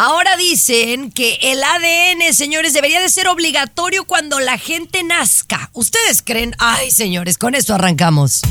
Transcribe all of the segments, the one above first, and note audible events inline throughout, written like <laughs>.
Ahora dicen que el ADN, señores, debería de ser obligatorio cuando la gente nazca. ¿Ustedes creen? Ay, señores, con esto arrancamos.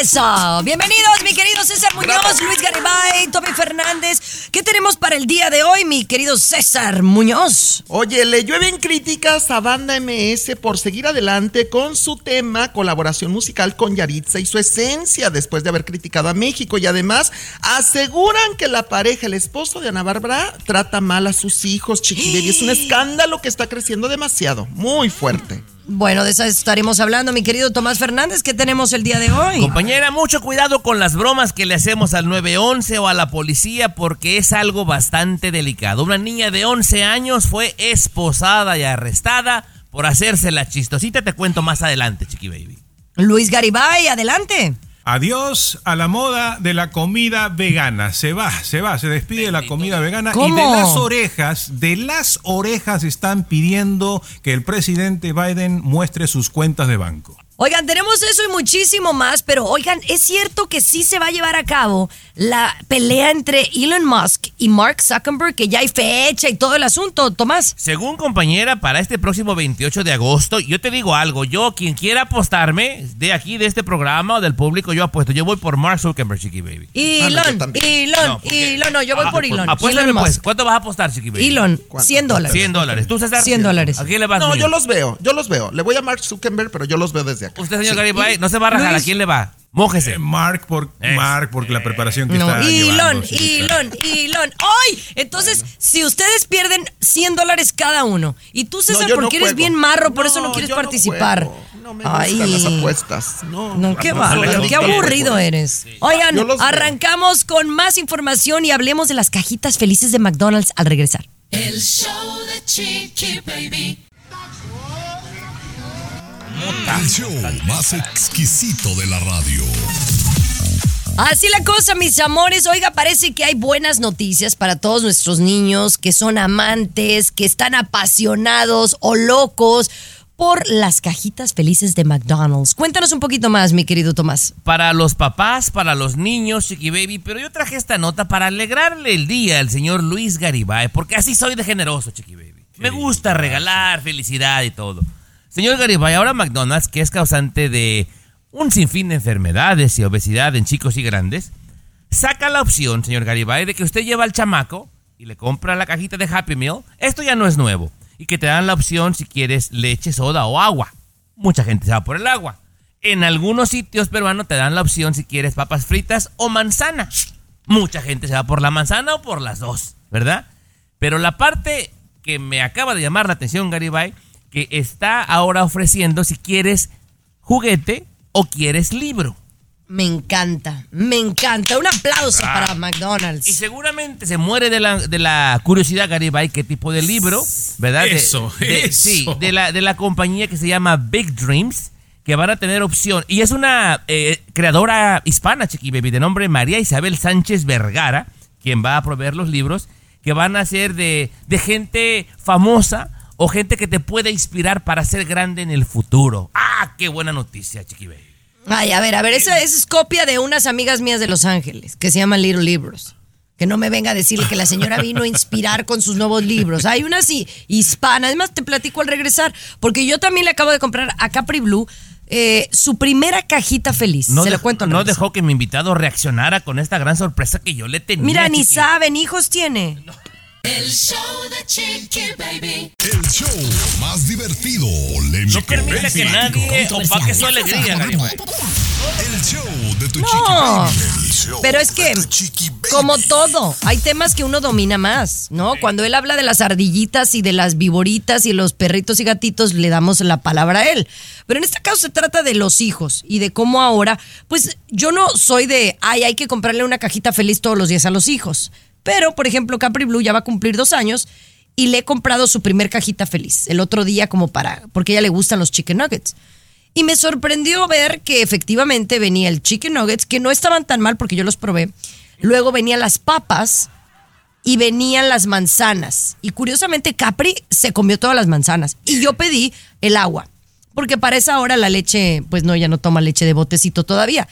Eso, bienvenidos mi querido César Muñoz, Luis Garibay, Tommy Fernández. ¿Qué tenemos para el día de hoy, mi querido César Muñoz? Oye, le llueven críticas a Banda MS por seguir adelante con su tema colaboración musical con Yaritza y su esencia después de haber criticado a México y además aseguran que la pareja, el esposo de Ana Bárbara, trata mal a sus hijos, chiquibaby. Es un <gasps> escándalo que está creciendo demasiado, muy fuerte. Bueno, de eso estaremos hablando, mi querido Tomás Fernández. ¿Qué tenemos el día de hoy? Compañera, mucho cuidado con las bromas que le hacemos al 911 o a la policía porque es algo bastante delicado. Una niña de 11 años fue esposada y arrestada por hacerse la chistosita. Te cuento más adelante, Chiqui Baby. Luis Garibay, adelante. Adiós a la moda de la comida vegana. Se va, se va, se despide de la comida vegana. ¿Cómo? Y de las orejas, de las orejas están pidiendo que el presidente Biden muestre sus cuentas de banco. Oigan, tenemos eso y muchísimo más, pero oigan, es cierto que sí se va a llevar a cabo la pelea entre Elon Musk y Mark Zuckerberg, que ya hay fecha y todo el asunto, Tomás. Según compañera, para este próximo 28 de agosto, yo te digo algo, yo quien quiera apostarme de aquí, de este programa o del público, yo apuesto, yo voy por Mark Zuckerberg, Chiqui Baby. Elon, también. Elon, No, Elon, no, yo voy Ah, por Elon. Apuéstame Elon pues. ¿cuánto vas a apostar, Chiqui Baby? Elon, ¿Cuánto? 100 dólares. 100 dólares. ¿Tú, César? 100 dólares. ¿A quién le vas? No, yo los veo, yo los veo. Le voy a Mark Zuckerberg, pero yo los veo desde acá. Usted, señor Sí. Garibay, no se va a rajar. ¿A quién le va? Mójese. Eh, Mark, por, Eso. Mark, porque la preparación que No, está Elon, llevando, sí, está- Elon, Elon. ¡Ay! Entonces, si ustedes pierden 100 dólares cada uno, y tú, César, No, porque eres juego. bien marro, por eso no quieres yo participar. juego. No, me gustan las apuestas. No, No, qué no, qué aburrido eres. Oigan, arrancamos con más información y hablemos de las cajitas felices de McDonald's al regresar. El show de Chiqui Baby. El show más exquisito de la radio. Así la cosa, mis amores. Oiga, parece que hay buenas noticias para todos nuestros niños que son amantes, que están apasionados o locos por las cajitas felices de McDonald's. Cuéntanos un poquito más, mi querido Tomás. Para los papás, para los niños, Chiqui Baby. Pero yo traje esta nota para alegrarle el día al señor Luis Garibay. Porque así soy de generoso, Chiqui Baby. Me gusta regalar felicidad y todo. Señor Garibay, ahora McDonald's, que es causante de un sinfín de enfermedades y obesidad en chicos y grandes, saca la opción, señor Garibay, de que usted lleva al chamaco y le compra la cajita de Happy Meal. Esto ya no es nuevo. Y que te dan la opción si quieres leche, soda o agua. Mucha gente se va por el agua. En algunos sitios peruanos te dan la opción si quieres papas fritas o manzana. Mucha gente se va por la manzana o por las dos, ¿verdad? Pero la parte que me acaba de llamar la atención, Garibay, que está ahora ofreciendo si quieres juguete o quieres libro. Me encanta, me encanta. Un aplauso para Y McDonald's. seguramente se muere de la, de la curiosidad, Garibay, qué tipo de libro, ¿verdad? De- Eso, de- eso. Sí, de la, de la compañía que se llama Big Dreams, que van a tener opción. Y es una eh, creadora hispana, Chiqui Baby, de nombre María Isabel Sánchez Vergara, quien va a proveer los libros, que van a ser de, de gente famosa o gente que te puede inspirar para ser grande en el futuro. ¡Ah, qué buena noticia, Chiqui Baby! Ay, a ver, a ver, esa, esa es copia de unas amigas mías de Los Ángeles, que se llaman Little Libros. Que no me venga a decirle que la señora vino a inspirar con sus nuevos libros. Hay una así, hispana. Además, te platico al regresar, porque yo también le acabo de comprar a Capri Blue eh, su primera cajita feliz. No, se la dej- cuento no dejó que mi invitado reaccionara con esta gran sorpresa que yo le tenía. Mira, ni saben, hijos tiene. El show de Chiqui Baby. El show más divertido, No permite que nadie opaque su alegría. El show de tu No. chiqui baby. El show Pero es que, como todo, hay temas que uno domina más, ¿no? Cuando él habla de las ardillitas y de las viboritas y los perritos y gatitos, le damos la palabra a él. Pero en este caso se trata de los hijos y de cómo ahora, pues yo no soy de, ay, hay que comprarle una cajita feliz todos los días a los hijos. Pero, por ejemplo, Capri Blue ya va a cumplir dos años y le he comprado su primer cajita feliz el otro día como para, porque ella le gustan los chicken nuggets. Y me sorprendió ver que efectivamente venía el chicken nuggets, que no estaban tan mal porque yo los probé. Luego venían las papas y venían las manzanas. Y curiosamente Capri se comió todas las manzanas. Y yo pedí el agua. Porque para esa hora la leche, pues no, ya no toma leche de botecito todavía.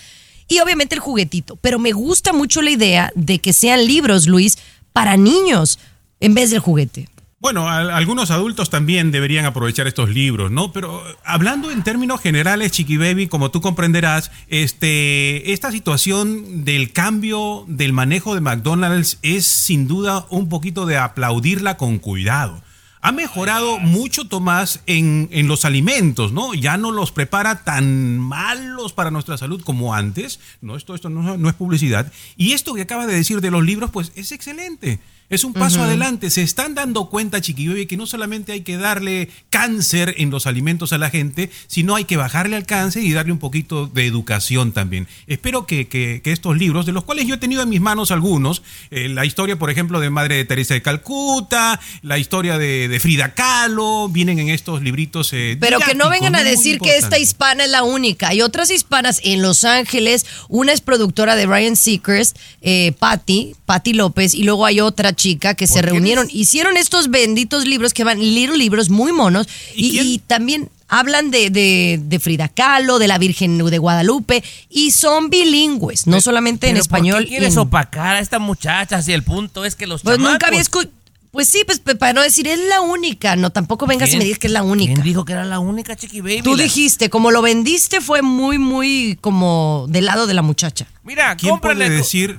Y obviamente el juguetito. Pero me gusta mucho la idea de que sean libros, Luis, para niños en vez del juguete. Bueno, algunos adultos también deberían aprovechar estos libros, ¿no? Pero hablando en términos generales, Chiqui Baby, como tú comprenderás, este, esta situación del cambio del manejo de McDonald's es sin duda un poquito de aplaudirla con cuidado. Ha mejorado mucho, Tomás, en, en los alimentos, ¿no? Ya no los prepara tan malos para nuestra salud como antes. No, esto, esto no, no es publicidad. Y esto que acaba de decir de los libros, pues es excelente. Es un paso adelante. Se están dando cuenta, Chiqui que no solamente hay que darle cáncer en los alimentos a la gente, sino hay que bajarle al cáncer y darle un poquito de educación también. Espero que, que- que estos libros, de los cuales yo he tenido en mis manos algunos, eh, la historia, por ejemplo, de Madre de Teresa de Calcuta, la historia de, de Frida Kahlo, vienen en estos libritos. eh, Pero que no vengan a decir que esta hispana es la única. Hay otras hispanas en Los Ángeles. Una es productora de Ryan Seacrest, eh, Patty, Patty López, y luego hay otra chica que se reunieron. Hicieron estos benditos libros que van, little libros muy monos, y, y también hablan de, de- de Frida Kahlo, de la Virgen de Guadalupe, y son bilingües, no solamente en ¿por español. qué quieres en- opacar a esta muchacha? Si el punto es que los Pues nunca había chamacos- escuchado. Pues sí, pues para no decir es la única. No, tampoco vengas y ¿Quién? me digas que es la única. ¿Quién dijo que era la única, Chiqui Baby? Tú La- dijiste, como lo vendiste fue muy, muy como del lado de la muchacha. Mira, ¿Quién puede decir?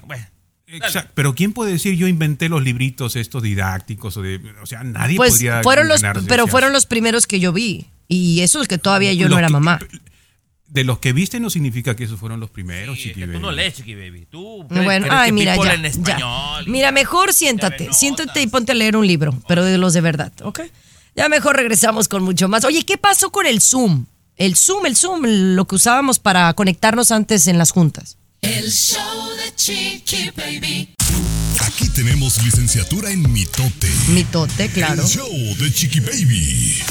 Exacto, pero ¿quién puede decir yo inventé los libritos estos didácticos? O, de, o sea, nadie Pues podría fueron los, pero fueron los primeros que yo vi. Y eso es que todavía yo no era que- mamá. De los que viste no significa que esos fueron los primeros, Chiqui Tú Baby. no lees, Chiqui Baby. Tú Bueno, ay, que mira, ya, en ya. español. Mira, mejor siéntate, siéntate y ponte a leer un libro, pero de los de verdad, ¿ok? Ya mejor regresamos con mucho más. Oye, ¿qué pasó con el Zoom? El Zoom, el Zoom, lo que usábamos para conectarnos antes en las juntas. El show de Chiqui Baby. Aquí tenemos licenciatura en mitote. Mitote, claro. El show de Chiqui Baby.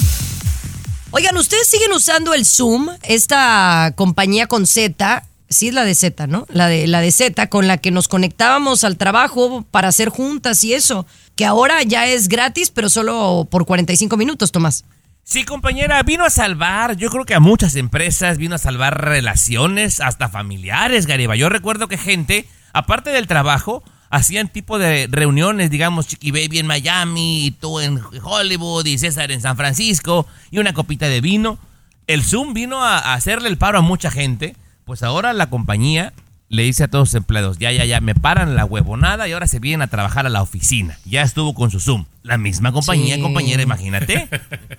Oigan, ¿ustedes siguen usando el Zoom? Esta compañía con Z, sí es la de Z, ¿no? La de, la de Z, con la que nos conectábamos al trabajo para hacer juntas y eso. Que ahora ya es gratis, pero solo por 45 minutos, Tomás. Sí, compañera, vino a salvar, yo creo que a muchas empresas, vino a salvar relaciones, hasta familiares, Gariba. Yo recuerdo que gente, aparte del trabajo, hacían tipo de reuniones, digamos, Chiqui Baby en Miami, y tú en Hollywood, y César en San Francisco, y una copita de vino. El Zoom vino a, a hacerle el paro a mucha gente, pues ahora la compañía le dice a todos sus empleados, ya, ya, ya, me paran la huevonada y ahora se vienen a trabajar a la oficina. Ya estuvo con su Zoom. La misma compañía, Sí. compañera, imagínate.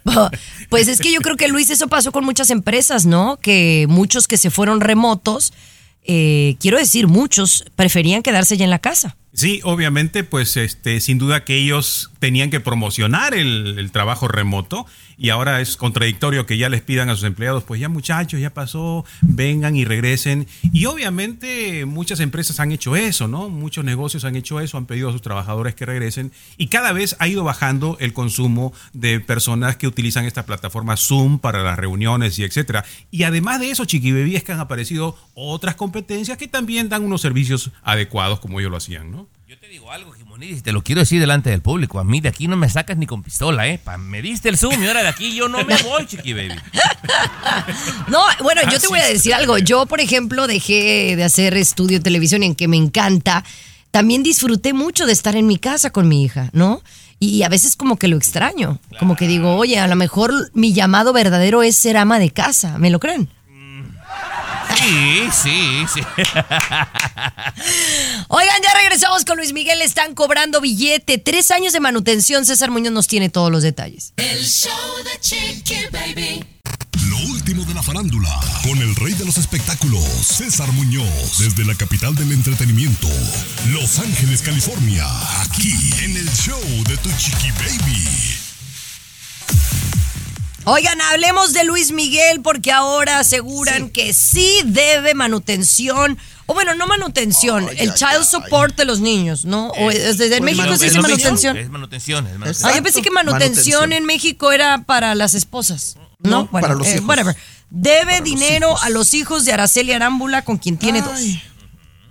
<laughs> Pues es que yo creo que Luis, eso pasó con muchas empresas, ¿no? Que muchos que se fueron remotos, eh, quiero decir, muchos preferían quedarse ya en la casa. Sí, obviamente, pues este, sin duda que ellos tenían que promocionar el, el trabajo remoto y ahora es contradictorio que ya les pidan a sus empleados, pues ya muchachos, ya pasó, vengan y regresen. Y obviamente muchas empresas han hecho eso, ¿no? Muchos negocios han hecho eso, han pedido a sus trabajadores que regresen y cada vez ha ido bajando el consumo de personas que utilizan esta plataforma Zoom para las reuniones y etcétera. Y además de eso, Chiqui es que han aparecido otras competencias que también dan unos servicios adecuados como ellos lo hacían, ¿no? Yo te digo algo, Jimonidis, te lo quiero decir delante del público. A mí de aquí no me sacas ni con pistola, ¿eh? Pa- me diste el zoom y ahora de aquí yo no me voy, chiqui baby. <laughs> No, bueno, yo te voy a decir algo. Yo, por ejemplo, dejé de hacer estudio de televisión en que me encanta. También disfruté mucho de estar en mi casa con mi hija, ¿no? Y a veces como que lo extraño. Como que digo, oye, a lo mejor mi llamado verdadero es ser ama de casa. ¿Me lo creen? Sí, sí, sí. <laughs> Oigan, ya regresamos con Luis Miguel. Están cobrando billete. Tres años de manutención. César Muñoz nos tiene todos los detalles. El show de Chiqui Baby. Lo último de la la farándula, con el rey de los espectáculos, César Muñoz, desde la capital del entretenimiento, Los Ángeles, California, aquí en el show de Tu Chiqui Baby. Oigan, hablemos de Luis Miguel porque ahora aseguran que sí debe manutención. O bueno, no manutención, el child support de los niños, ¿no? O es- desde pues, México se dice manutención. Es manutención, es manutención. Ah, yo pensé que manutención, Manutención. en México era para las esposas. No, No, Bueno, para los eh, hijos. Whatever. Debe Para dinero a los hijos de Araceli Arámbula, con quien tiene dos.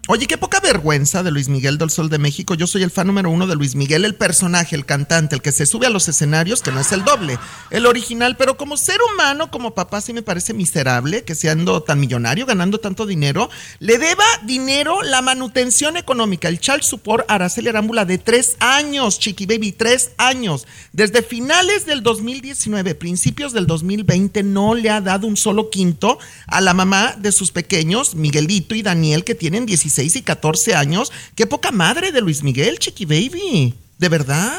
Oye, qué poca vergüenza de Luis Miguel del Sol de México. Yo soy el fan número uno de Luis Miguel, el personaje, el cantante, el que se sube a los escenarios, que no es el doble, el original, pero como ser humano, como papá, sí me parece miserable que siendo tan millonario, ganando tanto dinero, le deba dinero la manutención económica, el child support Araceli Arámbula de tres años, Chiqui Baby, tres años. Desde finales del 2019, principios del 2020, no le ha dado un solo quinto a la mamá de sus pequeños, Miguelito y Daniel, que tienen 16 y 14 años. Qué poca madre de Luis Miguel, Chiqui Baby. De verdad.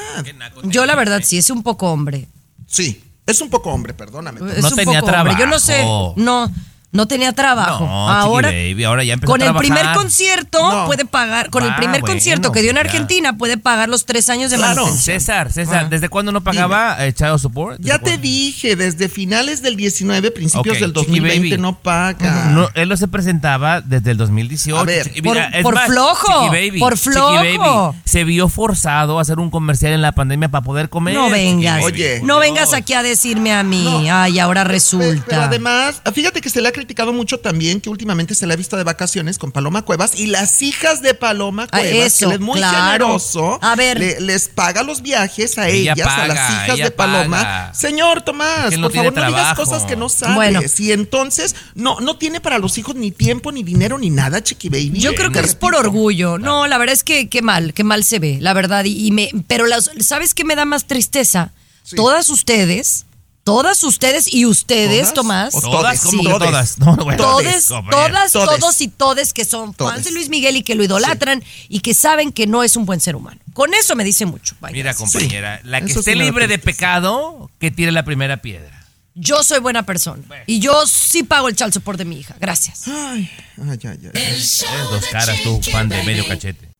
Yo la verdad sí, es un poco hombre. Sí, es un poco hombre, perdóname. Es No un tenía poco hombre. Yo no sé, no, no tenía trabajo. No, ahora, Chiqui Baby, ahora ya empezó con a el primer concierto No. puede pagar, con el Va, primer bueno, concierto que dio en ya. Argentina puede pagar los tres años de Claro. manutención. César, César, Ah. ¿desde cuándo no pagaba eh, Child Support? ¿Desde Ya te cuándo? dije, desde finales del 19, principios Ok, del Chiqui 2020 Baby. no paga. No, él no se presentaba desde el 2018. A ver, por- es por flojo, Baby, por flojo. Baby se vio forzado a hacer un comercial en la pandemia para poder comer. No vengas. Oye. no vengas aquí a decirme a mí, No. ay, ahora resulta. Pero además, fíjate que se le ha criticado mucho también que últimamente se le ha visto de vacaciones con Paloma Cuevas y las hijas de Paloma Ah, Cuevas, eso, que es muy claro. generoso, A ver. le- les paga los viajes a Ella ellas, a las hijas de Paloma. paga. Señor Tomás, no por favor, no digas cosas que no sabes. Bueno. Y entonces, no, no tiene para los hijos ni tiempo, ni dinero, ni nada, Chiqui Baby. Yo creo que es por orgullo. No, la verdad es que qué mal, qué mal se ve, la verdad. Y, y me, pero las- ¿sabes qué me da más tristeza? Sí. Todas ustedes, todas ustedes y ustedes, ¿Todas? Tomás. O Todas, Sí. todas. No, no, bueno, Todes, compañera. todas, Todes. todos y todes que son fans de Luis Miguel y que lo idolatran y que saben que no es un buen ser humano. Con eso me dice mucho. Vaya. Mira, compañera, la que Eso esté libre de pecado, que tire la primera piedra. Yo soy buena persona y yo sí pago el child support de mi hija. Gracias. Ay, ay, ay, Eres dos caras, tú, fan de medio cachete.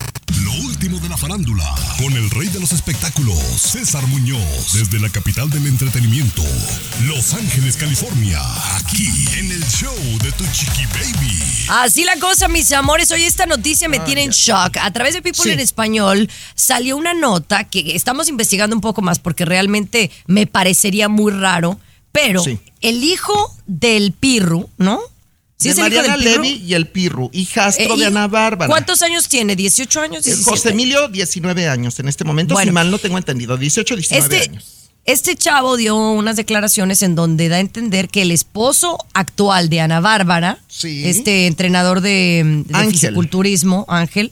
Lo último de la farándula, con el rey de los espectáculos, César Muñoz, desde la capital del entretenimiento, Los Ángeles, California, aquí en el show de Tu Chiqui Baby. Así la cosa, mis amores. Hoy esta noticia me tiene en shock. A través de People Sí. en Español salió una nota que estamos investigando un poco más porque realmente me parecería muy raro. Pero Sí. el hijo del Pirru, ¿no? ¿Sí de es el hijo Mariana del? Levi y el Pirru, hijastro Eh, de Ana Bárbara. ¿Cuántos años tiene? ¿18 años? Eh, 17? José Emilio, 19 años en este momento, Bueno. si mal no tengo entendido, 18, 19 Este, años. este chavo dio unas declaraciones en donde da a entender que el esposo actual de Ana Bárbara, Sí. este entrenador de, de Ángel. fisiculturismo, Ángel,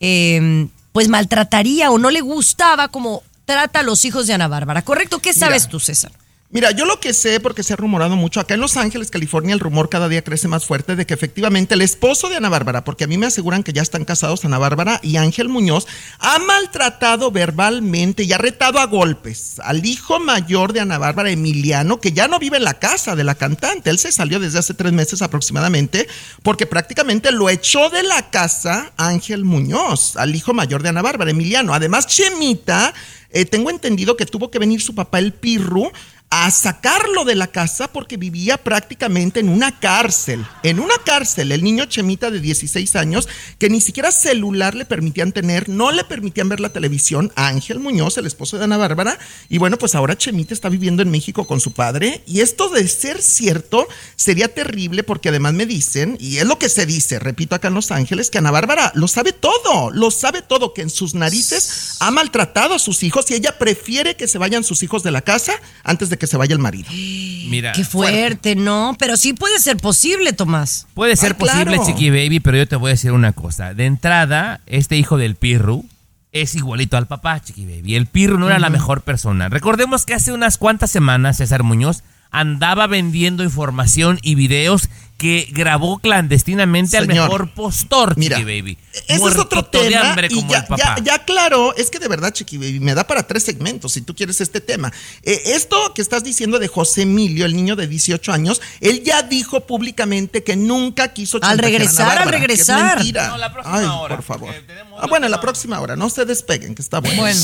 eh, pues maltrataría o no le gustaba como trata a los hijos de Ana Bárbara. ¿Correcto? ¿Qué sabes tú, César? Mira, yo lo que sé, porque se ha rumorado mucho, acá en Los Ángeles, California, el rumor cada día crece más fuerte de que efectivamente el esposo de Ana Bárbara, porque a mí me aseguran que ya están casados Ana Bárbara y Ángel Muñoz, ha maltratado verbalmente y ha retado a golpes al hijo mayor de Ana Bárbara, Emiliano, que ya no vive en la casa de la cantante. Él se salió desde hace tres meses aproximadamente, porque prácticamente lo echó de la casa Ángel Muñoz, al hijo mayor de Ana Bárbara, Emiliano. Además, Chemita, eh, tengo entendido que tuvo que venir su papá, el Pirru, a sacarlo de la casa porque vivía prácticamente en una cárcel. En una cárcel, el niño Chemita de 16 años, que ni siquiera celular le permitían tener, no le permitían ver la televisión, a Ángel Muñoz, el esposo de Ana Bárbara, y bueno, pues ahora Chemita está viviendo en México con su padre, y esto de ser cierto sería terrible porque además me dicen, y es lo que se dice, repito acá en Los Ángeles, que Ana Bárbara lo sabe todo, lo sabe todo, que en sus narices ha maltratado a sus hijos y ella prefiere que se vayan sus hijos de la casa antes de que se vaya el marido. Mira, Qué fuerte, ¿no? Pero sí puede ser posible, Tomás. puede ser Ay, claro. posible, Chiqui Baby, pero yo te voy a decir una cosa. De entrada, este hijo del Pirru es igualito al papá, Chiqui Baby. El Pirru no era la mejor persona. Recordemos que hace unas cuantas semanas César Muñoz andaba vendiendo información y videos que grabó clandestinamente al mejor postor, Mira, Chiqui Baby. ese es Muerto otro de tema hambre y como ya, el papá. ya, ya claro, es que de verdad, Chiqui Baby, me da para tres segmentos si tú quieres este tema. Eh, esto que estás diciendo de José Emilio, el niño de 18 años, él ya dijo públicamente que nunca quiso Al chantajear a regresar, al que es regresar. mentira. No, la próxima Ay, hora, por favor. Ah, bueno, la próxima hora, no se despeguen, que está bueno. Bueno.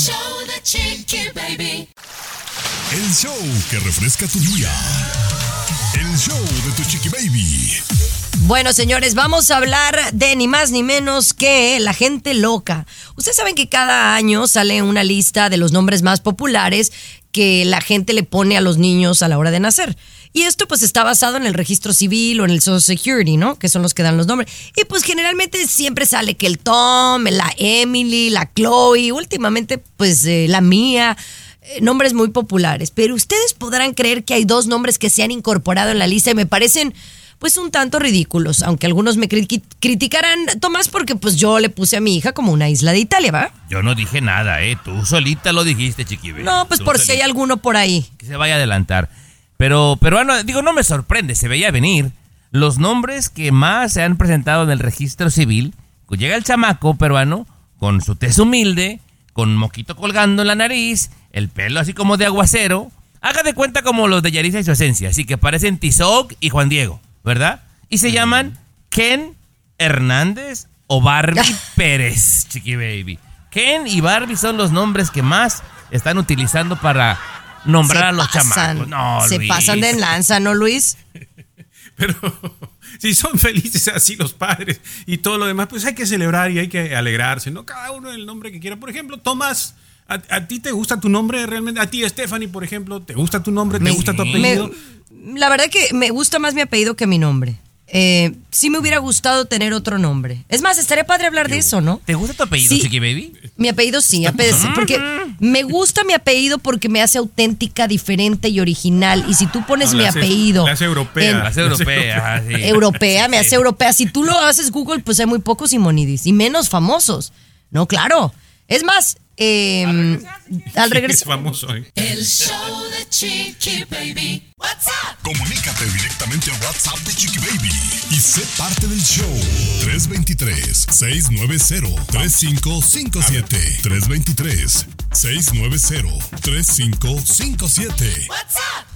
El show que refresca tu día. El show de tu chiqui baby. Bueno, señores, vamos a hablar de ni más ni menos que la gente loca. Ustedes saben que cada año sale una lista de los nombres más populares que la gente le pone a los niños a la hora de nacer. Y esto pues está basado en el registro civil o en el Social Security, ¿no? Que son los que dan los nombres. Y pues generalmente siempre sale que el Tom, la Emily, la Chloe, últimamente pues eh, la mía nombres muy populares, pero ustedes podrán creer que hay dos nombres que se han incorporado en la lista y me parecen pues un tanto ridículos, aunque algunos me cri- criticarán, Tomás, porque pues yo le puse a mi hija como una isla de Italia, ¿va? Yo no dije nada, ¿eh? Tú solita lo dijiste, Chiqui Baby. No, pues Tú por si hay alguno por ahí. que se vaya a adelantar. Pero, bueno, digo, no me sorprende, se veía venir. Los nombres que más se han presentado en el registro civil, llega el chamaco peruano con su tez humilde, con moquito colgando en la nariz, el pelo así como de aguacero. Haga de cuenta como los de Yarisa y su esencia, así que parecen Tizoc y Juan Diego, ¿verdad? Y se llaman Ken Hernández o Barbie <laughs> Pérez, chiqui baby. Ken y Barbie son los nombres que más están utilizando para nombrar Se a los pasan, chamacos. No, se Luis. pasan de lanza, ¿no, Luis? <laughs> Pero si son felices así los padres y todo lo demás, pues hay que celebrar y hay que alegrarse, ¿no? Cada uno el nombre que quiera. Por ejemplo, Tomás, ¿a, a ti te gusta tu nombre realmente? A ti, Stephanie, por ejemplo, ¿te gusta tu nombre? ¿Te Me- gusta tu me- apellido? La verdad que me gusta más mi apellido que mi nombre. Eh, sí me hubiera gustado tener otro nombre. Es más, estaría padre hablar de eso, ¿no? ¿Te gusta tu apellido, Sí. chiqui baby? Mi apellido sí, apellido porque me gusta mi apellido porque me hace auténtica, diferente y original. Y si tú pones No, mi hace- apellido la hace europea. en- La hace europea, sí. <laughs> europea, me hace europea. Si tú lo haces Google, pues hay muy pocos Simonidis y menos famosos. No, claro. Es más, eh, al <laughs> Es regresar. famoso. ¿eh? El show de Chiqui Baby. What's up? Comunícate directamente a WhatsApp de Chiqui Baby y sé parte del show. 323-690-3557. 323-690-3557. What's up?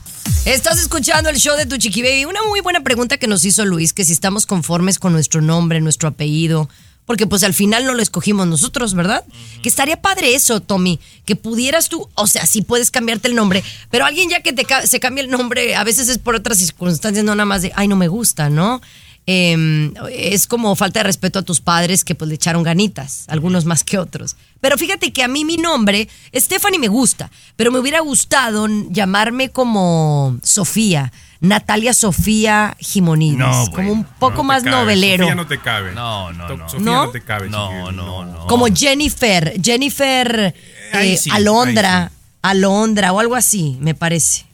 Estás escuchando el show de tu Chiqui Baby. Una muy buena pregunta que nos hizo Luis, que si estamos conformes con nuestro nombre, nuestro apellido, porque pues al final no lo escogimos nosotros, ¿verdad? Que estaría padre eso, Tommy, que pudieras tú, o sea, sí puedes cambiarte el nombre, pero alguien ya que te se cambia el nombre, a veces es por otras circunstancias, no nada más de, ay, no me gusta, ¿no? Eh, es como falta de respeto a tus padres que pues le echaron ganitas, algunos más que otros. Pero fíjate que a mí mi nombre, Stephanie me gusta, pero me hubiera gustado llamarme como Sofía, Natalia Sofía Jimonidis, No, como bueno, un poco No más cabe, novelero. Sofía no te cabe. No, no, To- no. Sofía ¿No? no, te cabe. No, no, no. Como Jennifer, Jennifer ahí eh, sí, Alondra, sí. Alondra o algo así, me parece.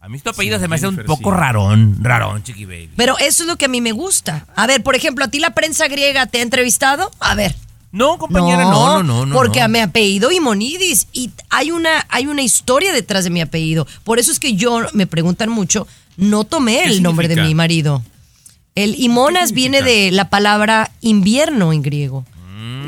A mí tu apellido Sí, se me hace un poco sí. rarón, rarón, chiqui baby. Pero eso es lo que a mí me gusta. A ver, por ejemplo, ¿a ti la prensa griega te ha entrevistado? A ver. No, compañera, no, no, no. no porque no. a mi apellido Imonidis y hay una hay una historia detrás de mi apellido. Por eso es que yo me preguntan mucho, no tomé ¿Qué el nombre de mi marido. El Imonas ¿Qué viene de la palabra invierno en griego.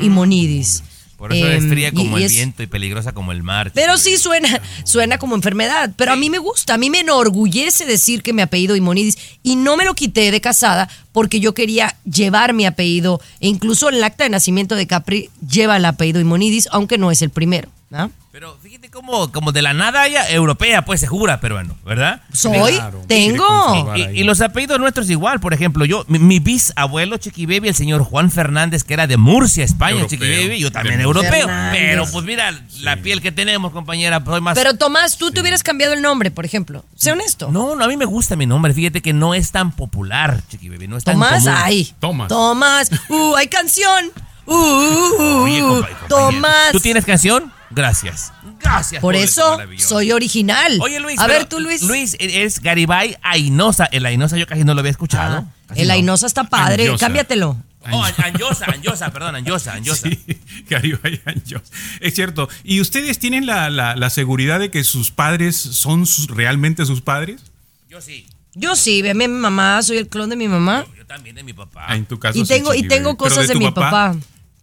Imonidis. Mm. Por eso es Em, fría como y el viento y peligrosa como el mar. Pero sí suena, suena como enfermedad. Pero a mí me gusta, a mí me enorgullece decir que mi apellido Imonidis. Y no me lo quité de casada porque yo quería llevar mi apellido. E incluso el acta de nacimiento de Capri lleva el apellido Imonidis, aunque no es el primero. ¿no? Pero fíjate como, como de la nada ya europea, pues se jura peruano, ¿verdad? Soy, Claro, tengo. Y, los apellidos nuestros igual, por ejemplo, yo, mi, mi bisabuelo Chiqui Baby, el señor Juan Fernández, que era de Murcia, España, Europeo. Chiqui Baby, yo también europeo. Fernández. Pero pues mira, la piel que tenemos, compañera, soy más... Pero Tomás, tú te hubieras cambiado el nombre, por ejemplo. Sé honesto. no, no, a mí me gusta mi nombre, fíjate que no es tan popular, Chiqui Baby, no es tan Tomás, común. ay. Tomás. Tomás. Uh, hay canción. Uh, uh, uh, Oye, uh. compa- Tomás. ¿Tú tienes canción? Gracias. Gracias. Por eso eso soy original. Oye, Luis. A pero ver, tú, Luis. Luis, es Garibay Ainosa. El Ainosa yo casi no lo había escuchado. Ah, el no. Ainosa está padre. Anjosa. Cámbiatelo. Oh, An- Anjosa, Anjosa, perdón, Anjosa, Anjosa. Sí, <laughs> Garibay Anjos. Es cierto. ¿Y ustedes tienen la, la- la seguridad de que sus padres son sus- realmente sus padres? Yo sí. Yo sí, ve a mi mamá, soy el clon de mi mamá. Yo también de mi papá. Ah, en tu caso Y sí, tengo, y Chiqui tengo cosas de, mi papá.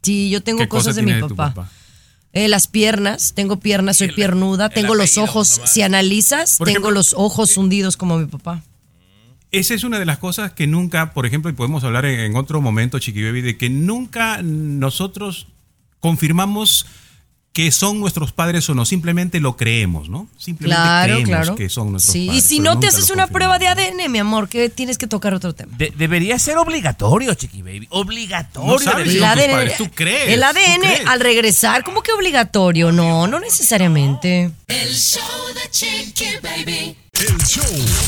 Sí, yo tengo ¿Qué cosa cosas de mi tiene de tu papá. Eh, las piernas, tengo piernas, soy piernuda, tengo los ojos, si analizas, Por tengo ejemplo- los ojos hundidos como mi papá. Esa es una de las cosas que nunca, por ejemplo, y podemos hablar en, en otro momento, Chiqui Baby, de que nunca nosotros confirmamos que son nuestros padres o no, simplemente lo creemos, ¿no? Simplemente Claro, creemos claro. que son nuestros Sí, y padres. si no te haces una prueba de. ADN, mi amor, que tienes que tocar otro tema. De- debería ser obligatorio, Chiqui Baby. Obligatorio. No El ADN, padres, tú crees, el ADN crees. al regresar, ¿cómo que obligatorio? No, no necesariamente. El show de Chiqui Baby. El show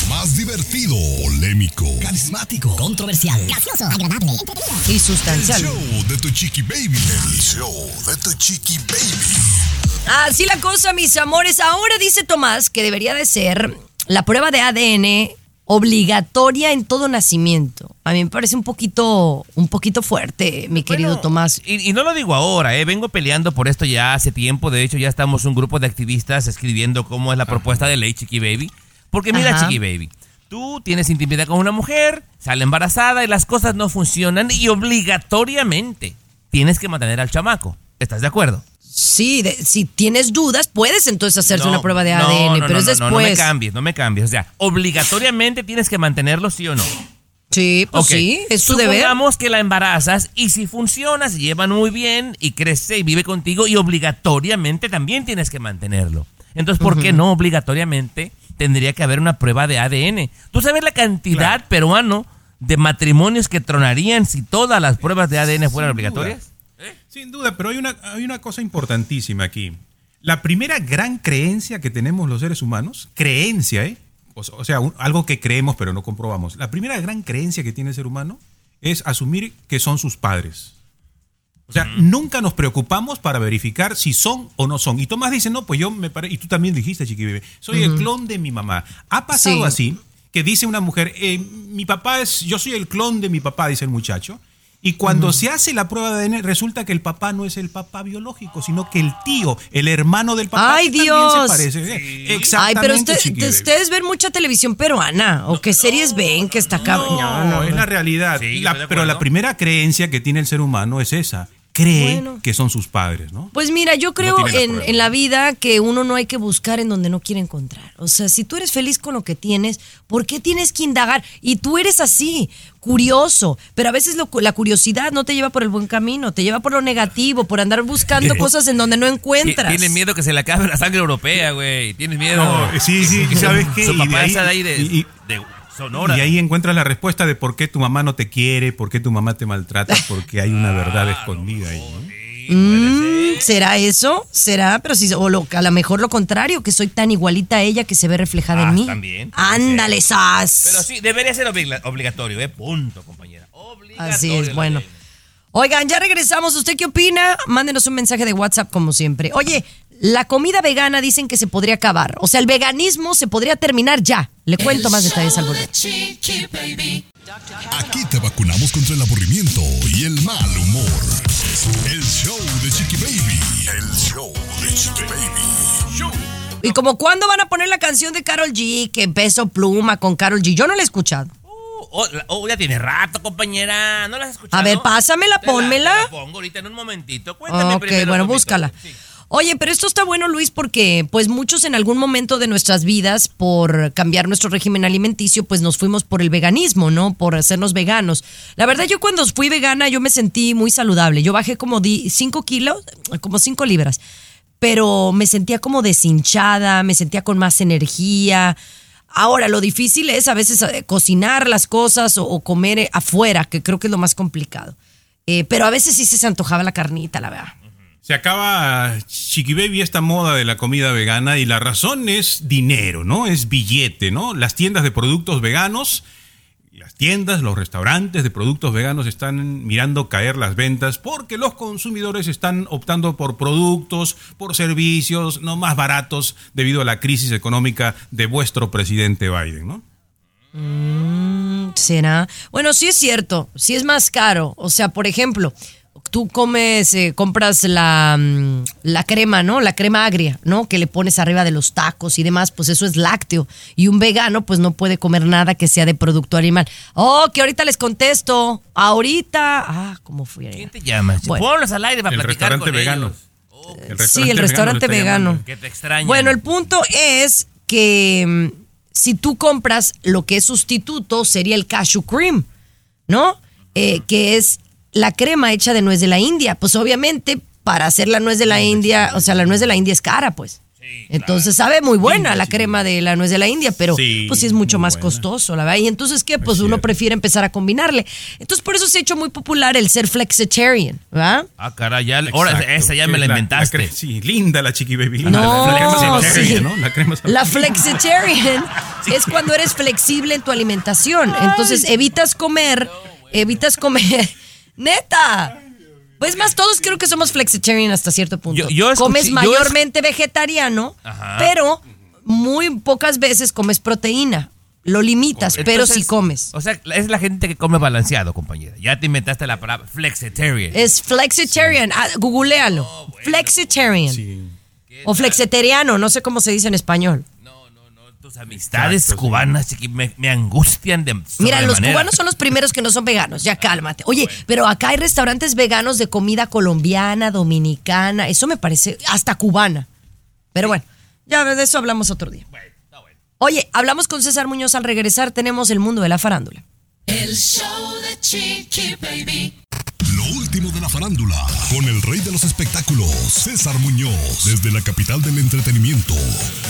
más divertido, polémico, Carismático, controversial, gracioso, agradable, entretenido. Y el sustancial. show de tu chiqui baby. El show de tu chiqui baby. Así la cosa, mis amores. Ahora dice Tomás que debería de ser la prueba de ADN obligatoria en todo nacimiento. A mí me parece un poquito, un poquito fuerte, mi querido Bueno, Tomás. Y, y no lo digo ahora, ¿eh? vengo peleando por esto ya hace tiempo. De hecho, ya estamos un grupo de activistas escribiendo cómo es la propuesta de ley Chiqui Baby. Porque mira, Ajá. Chiqui Baby, tú tienes intimidad con una mujer, sale embarazada y las cosas no funcionan y obligatoriamente tienes que mantener al chamaco. ¿Estás de acuerdo? Sí, de- si tienes dudas, puedes entonces hacerse No, una prueba de ADN, no, pero es después. No, me cambies, no me cambies. O sea, obligatoriamente tienes que mantenerlo, sí o no. Sí, pues Ok. sí, es tu deber. Supongamos que la embarazas y si funciona, se llevan muy bien y crece y vive contigo y obligatoriamente también tienes que mantenerlo. Entonces, ¿por qué no obligatoriamente tendría que haber una prueba de ADN? ¿Tú sabes la cantidad peruano de matrimonios que tronarían si todas las pruebas de ADN fueran obligatorias? Sin duda, pero hay una, hay una cosa importantísima aquí. La primera gran creencia que tenemos los seres humanos, creencia, ¿eh? O, o sea, un- algo que creemos pero no comprobamos. La primera gran creencia que tiene el ser humano es asumir que son sus padres. O sea, nunca nos preocupamos para verificar si son o no son. Y Tomás dice, no, pues yo me parece, y tú también dijiste, chiqui bebé, soy el clon de mi mamá. Ha pasado Sí. así que dice una mujer, eh, mi papá es, yo soy el clon de mi papá, dice el muchacho. Y cuando se hace la prueba de ADN, resulta que el papá no es el papá biológico, sino que el tío, el hermano del papá, ¡Ay, que también Dios! se parece. Eh, Ay, Exactamente. pero usted- ustedes ven mucha televisión peruana, o qué series ven que está cabrón. No, No, no, es la realidad. Sí, La- pero la primera creencia que tiene el ser humano es esa. Cree Bueno. que son sus padres, ¿no? Pues mira, yo creo tiene en, la vida que uno no hay que buscar en donde no quiere encontrar. O sea, si tú eres feliz con lo que tienes, ¿por qué tienes que indagar? Y tú eres así, curioso, pero a veces lo- la curiosidad no te lleva por el buen camino, te lleva por lo negativo, por andar buscando <laughs> cosas en donde no encuentras. Tienes miedo que se le acabe la sangre europea, güey. Tienes miedo. No, sí, sí, ¿y sabes qué? Su Y de papá ahí- es de ahí de, y- y- de Sonora. Y ahí encuentras la respuesta de por qué tu mamá no te quiere, por qué tu mamá te maltrata, porque hay una verdad escondida ahí. ¿no? Mm, ¿Será eso? ¿Será? Pero si, o lo- a lo mejor lo contrario, que soy tan igualita a ella que se ve reflejada Ah, en mí. también, Ándale, sas. Pero sí, debería ser obligatorio, ¿eh? Punto, compañera. Obligatorio. Así es, bueno. ley. Oigan, ya regresamos. ¿Usted qué opina? Mándenos un mensaje de WhatsApp como siempre. Oye, la comida vegana dicen que se podría acabar. O sea, el veganismo se podría terminar ya. Le cuento más detalles al volver. de. Aquí te vacunamos contra el aburrimiento y el mal humor. El show de Chiqui Baby. El show de Chiqui Baby. Y como cuándo van a poner la canción de Carol G, que peso pluma con Carol G. Yo no la he escuchado. Uh, oh, oh, ya tiene rato, compañera. ¿No la has escuchado? A ver, pásamela, Te la- pónmela. te la pongo ahorita en un momentito. Cuéntame Ok, primero, bueno, búscala. Sí. Oye, pero esto está bueno, Luis, porque pues muchos en algún momento de nuestras vidas, por cambiar nuestro régimen alimenticio, pues nos fuimos por el veganismo, ¿no? Por hacernos veganos. La verdad, yo cuando fui vegana, yo me sentí muy saludable. Yo bajé como 5 kilos, como 5 libras, pero me sentía como deshinchada, me sentía con más energía. Ahora, lo difícil es a veces eh, cocinar las cosas o, comer eh, afuera, que creo que es lo más complicado. Eh, pero a veces sí se antojaba la carnita, la verdad. Se acaba, Chiqui Baby, esta moda de la comida vegana y la razón es dinero, ¿no? Es billete, ¿no? Las tiendas de productos veganos, las tiendas, los restaurantes de productos veganos están mirando caer las ventas porque los consumidores están optando por productos, por servicios no más baratos debido a la crisis económica de vuestro presidente Biden, ¿no? Mm, ¿Será? Bueno, sí es cierto, sí es más caro. O sea, por ejemplo, tú comes, eh, compras la, mm, la crema, ¿no? La crema agria, ¿no? Que le pones arriba de los tacos y demás, pues eso es lácteo. Y un vegano, pues no puede comer nada que sea de producto animal. Oh, que ahorita les contesto. Ahorita. Ah, ¿cómo fui? ¿Quién te llama? Bueno. Ponlos al aire para El platicar restaurante con vegano. ellos. Sí, el restaurante vegano. Que te extrañan. Bueno, el punto es que mm, si tú compras lo que es sustituto, sería el cashew cream, ¿no? Eh, que es la crema hecha de nuez de la India. Pues obviamente, para hacer la nuez de la India, o sea, la nuez de la India es cara, pues. Entonces sabe muy buena la crema de la nuez de la India, pero Sí, pues sí es mucho más buena. costoso, la verdad. Y entonces, ¿qué? Pues Es uno cierto. prefiere empezar a combinarle. Entonces, por eso se ha hecho muy popular el ser flexitarian, ¿verdad? Ah, caray, ya, ahora esa ya Sí, me la la- inventaste. sí, linda la chiqui baby. No, la, crema. ¿no? La crema La flexitarian <laughs> es cuando eres flexible en tu alimentación. Entonces evitas comer, evitas comer. Neta. Pues más, todos creo que somos flexitarian hasta cierto punto. Yo- yo escuché- comes yo es- mayormente vegetariano, Ajá. pero muy pocas veces comes proteína. Lo limitas, pero Entonces, sí comes. O sea, es la gente que come balanceado, compañera. Ya te inventaste la palabra flexitarian. Es flexitarian. Ah, googlealo. Flexitarian. O flexitariano, no sé cómo se dice en español. Amistades Exacto, sí. cubanas chiqui, me, me angustian de Mira, los cubanos son los primeros que no son veganos, ya cálmate. Oye, pero acá hay restaurantes veganos de comida colombiana, dominicana, eso me parece hasta cubana. Pero bueno, ya de eso hablamos otro día. Oye, hablamos con César Muñoz al regresar, tenemos el mundo de la farándula. El show de Chiqui Baby. Último de la farándula, con el rey de los espectáculos, César Muñoz, desde la capital del entretenimiento,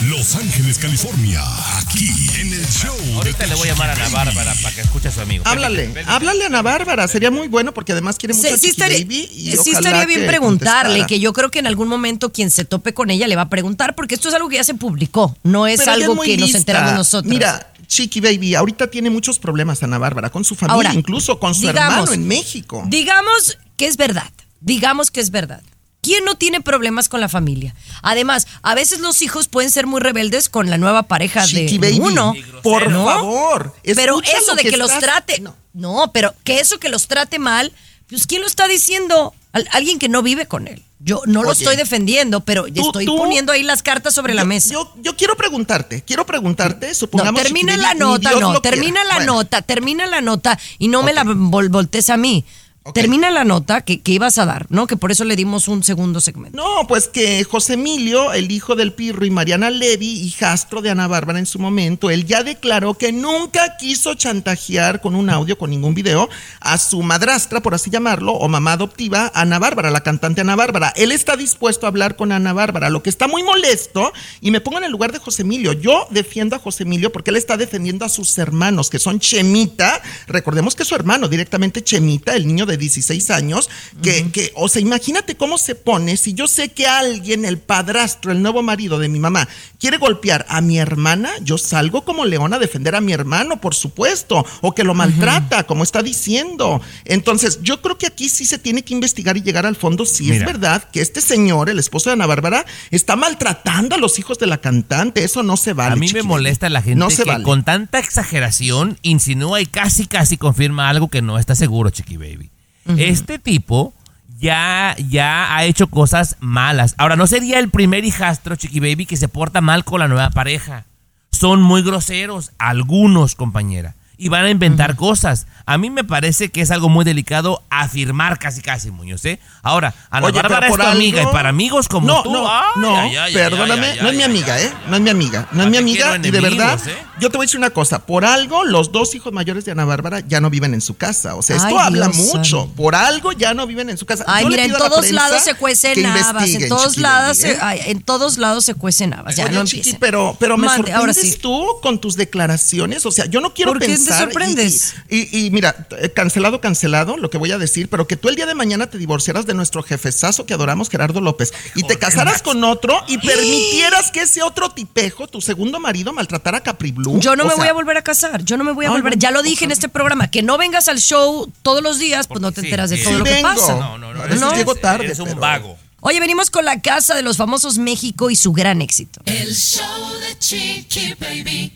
Los Ángeles, California, aquí en el show. Ahorita de le voy a llamar a Ana Bárbara para que escuche a su amigo. Háblale, Ven, ven, ven. háblale a Ana Bárbara, sería muy bueno porque además quiere mucho Sí, a sí estaría, Baby y sí ojalá estaría bien que preguntarle, contestara. que yo creo que en algún momento quien se tope con ella le va a preguntar, porque esto es algo que ya se publicó, no es Pero algo que nos enteramos nosotros. Mira, Chiqui Baby, ahorita tiene muchos problemas Ana Bárbara con su familia, Ahora, incluso con su digamos, hermano en México. Digamos que es verdad. Digamos que es verdad. ¿Quién no tiene problemas con la familia? Además, a veces los hijos pueden ser muy rebeldes con la nueva pareja Chiqui de Baby, uno. por ¿no? favor. Pero eso de que, los estás- trate. No. No. pero que eso que los trate mal, pues ¿quién lo está diciendo? Al- alguien que no vive con él. Yo no lo estoy defendiendo, pero tú- estoy tú- poniendo ahí las cartas sobre la mesa. Yo, yo quiero preguntarte, quiero preguntarte, No, supongamos termina Chiqui la nota, no, termina quiera. la Bueno, nota, termina la nota y no me la vol- voltees a mí. Termina la nota que, que ibas a dar, ¿no? Que por eso le dimos un segundo segmento. No, pues que José Emilio, el hijo del Pirro y Mariana Levy, hijastro de Ana Bárbara en su momento, él ya declaró que nunca quiso chantajear con un audio, con ningún video, a su madrastra, por así llamarlo, o mamá adoptiva, Ana Bárbara, la cantante Ana Bárbara. Él está dispuesto a hablar con Ana Bárbara, lo que está muy molesto, y me pongo en el lugar de José Emilio. Yo defiendo a José Emilio porque él está defendiendo a sus hermanos, que son Chemita, recordemos que su hermano, directamente Chemita, el niño de 16 años, que, que, o sea, imagínate cómo se pone si yo sé que alguien, el padrastro, el nuevo marido de mi mamá, quiere golpear a mi hermana, yo salgo como león a defender a mi hermano, por supuesto, o que lo maltrata, como está diciendo. Entonces, yo creo que aquí sí se tiene que investigar y llegar al fondo si es verdad que este señor, el esposo de Ana Bárbara, está maltratando a los hijos de la cantante. Eso no se vale. a mí me molesta la gente No se que vale. con tanta exageración insinúa y casi casi confirma algo que no está seguro, Chiqui Baby. Este tipo ya, ya ha hecho cosas malas. Ahora, no sería el primer hijastro, Chiqui Baby, que se porta mal con la nueva pareja. Son muy groseros, algunos, compañera. Y van a inventar cosas. A mí me parece que es algo muy delicado afirmar casi casi, Muñoz, ¿eh? Ahora, Ana Oye, Bárbara es por tu amiga y para amigos como no, tú. No, ay, no, ay, ay, perdóname, ay, ay, no es mi amiga. ¿eh? No es mi amiga, no es ¿Para mi amiga. Y de verdad, eh? yo te voy a decir una cosa. Por algo, los dos hijos mayores de Ana Bárbara ya no viven en su casa. O sea, esto Ay, habla Dios mucho. Por algo ya no viven en su casa. Ay, Yo mira, en todos lados se cuecen habas, en todos lados, se- ¿eh? ay, en todos lados se cuecen habas. Ya Oye, no Chiqui, pero, pero me Mande, ahora sorprendes sí. tú con tus declaraciones. O sea, yo no quiero ¿Por qué te sorprendes? Y, y- y mira, eh, cancelado, cancelado, lo que voy a decir, pero que tú el día de mañana te divorciaras de nuestro jefezazo que adoramos, Gerardo López, y te casaras con otro y permitieras que ese otro tipejo, tu segundo marido, maltratara a Capri Blue. Yo no O me sea, voy a volver a casar, yo no me voy a volver. no, Ya lo dije en este programa, que no vengas al show todos los días, pues no te sí, enteras de sí. todo Sí lo que pasa. No, no, no. A veces eres- llego tarde, Eres un pero- vago. Oye, venimos con la casa de los famosos México y su gran éxito. El show de Chiqui Baby.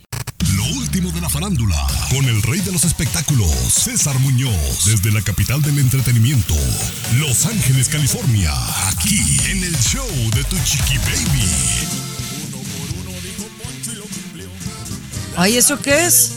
Lo último de la farándula, con el rey de los espectáculos, César Muñoz, desde la capital del entretenimiento, Los Ángeles, California, aquí en el show de Tu Chiqui Baby. Ay, ¿eso qué es?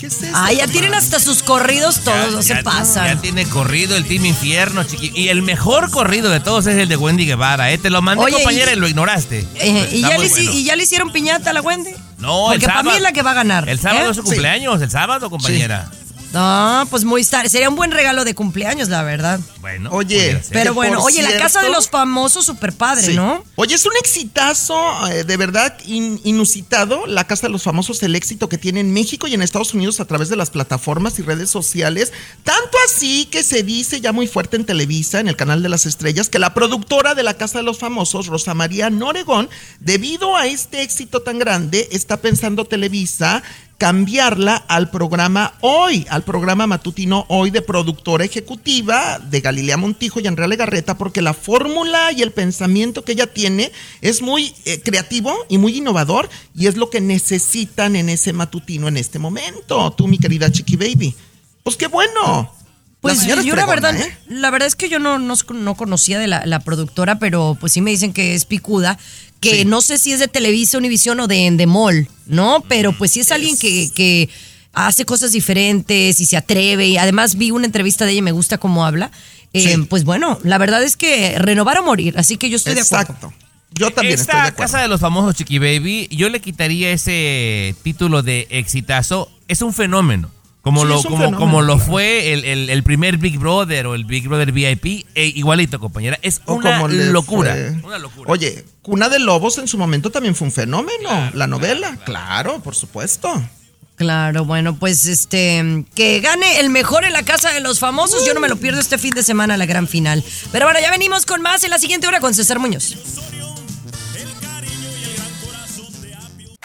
¿Qué es esto? Ay, ya tienen hasta sus corridos todos, no se Ya pasan. tiene corrido el Team Infierno, chiqui. Y el mejor corrido de todos es el de Wendy Guevara, ¿eh? Te lo mandé, Oye, compañera, y- y, lo ignoraste. Eh, ¿y, ya le, bueno. ¿Y ya le hicieron piñata a la Wendy? No, Porque el para mí es la que va a ganar. El sábado ¿eh? es su cumpleaños, el sábado, compañera. No, pues muy tarde. Sería un buen regalo de cumpleaños, la verdad. Bueno. Oye. Pero bueno, oye, la casa de los famosos, súper padre, Sí. ¿no? Oye, es un exitazo, eh, de verdad, in- inusitado, la Casa de los Famosos, el éxito que tiene en México y en Estados Unidos a través de las plataformas y redes sociales. Tanto así que se dice ya muy fuerte en Televisa, en el canal de las estrellas, que la productora de la Casa de los Famosos, Rosa María Noregón, debido a este éxito tan grande, está pensando Televisa cambiarla al programa Hoy, al programa matutino Hoy de productora ejecutiva de Galilea Montijo y Andrea Legarreta, porque la fórmula y el pensamiento que ella tiene es muy eh, creativo y muy innovador y es lo que necesitan en ese matutino en este momento. Tú, mi querida Chiqui Baby. Pues qué bueno. Pues La yo la verdad, ¿eh? la verdad es que yo no, no, no conocía de la, la productora, pero pues sí me dicen que es picuda, que Sí. no sé si es de Televisa, Univisión o de Endemol, ¿no? Pero pues sí es alguien que, que hace cosas diferentes y se atreve. Y además vi una entrevista de ella y me gusta cómo habla. Eh, Sí. Pues bueno, la verdad es que renovar o morir, así que yo estoy de acuerdo. Exacto. Yo también Esta estoy de acuerdo. casa de los famosos Chiqui Baby, yo le quitaría ese título de exitazo. Es un fenómeno. Como, Sí, lo, como, fenómeno, como lo claro. fue el, el- el primer Big Brother o el Big Brother VIP, eh, igualito, compañera. Es O una locura. Una locura. Oye, Cuna de Lobos en su momento también fue un fenómeno, la novela. Claro, por supuesto. Claro, bueno, pues este, que gane el mejor en la casa de los famosos. Yo no me lo pierdo este fin de semana, la gran final. Pero bueno, ya venimos con más en la siguiente hora con César Muñoz.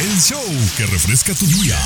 El show que refresca tu día.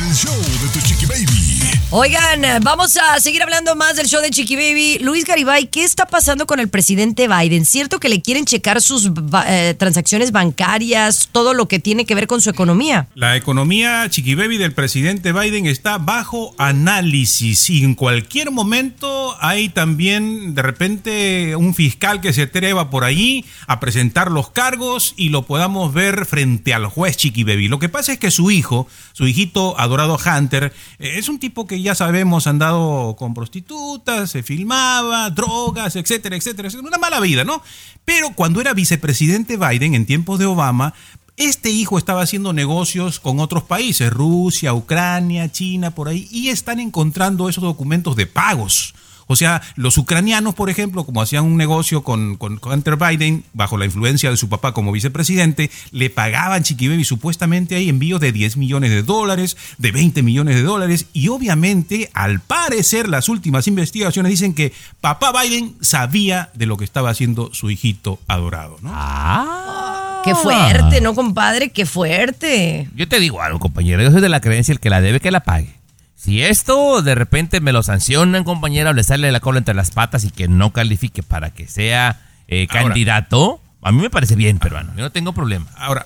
El show de Tu Chiqui Baby. Oigan, vamos a seguir hablando más del show de Chiqui Baby. Luis Garibay, ¿qué está pasando con el presidente Biden? ¿Cierto que le quieren checar sus eh, transacciones bancarias, todo lo que tiene que ver con su economía? La economía Chiqui Baby del presidente Biden está bajo análisis y en cualquier momento hay también de repente un fiscal que se atreva por allí a presentar los cargos y lo podamos ver frente al juez Chiqui Baby. Lo que pasa es que su hijo, su hijito adorado Hunter, eh, es un tipo que ya sabemos andado con prostitutas, se filmaba, drogas, etcétera, etcétera, etcétera. Una mala vida, ¿no? Pero cuando era vicepresidente Biden en tiempos de Obama, este hijo estaba haciendo negocios con otros países, Rusia, Ucrania, China, por ahí, y están encontrando esos documentos de pagos. O sea, los ucranianos, por ejemplo, como hacían un negocio con, con Hunter Biden, bajo la influencia de su papá como vicepresidente, le pagaban Chiqui Baby supuestamente hay envíos de 10 millones de dólares, de 20 millones de dólares, y obviamente, al parecer, las últimas investigaciones dicen que papá Biden sabía de lo que estaba haciendo su hijito adorado, ¿no? Ah. Qué fuerte, ¿no, compadre? Qué fuerte. Yo te digo algo, compañero. Yo soy de la creencia el que la debe que la pague. Si esto de repente me lo sancionan, compañera, o le sale la cola entre las patas y que no califique para que sea eh, Ahora. candidato, a mí me parece bien, peruano. Yo no tengo problema. Ahora,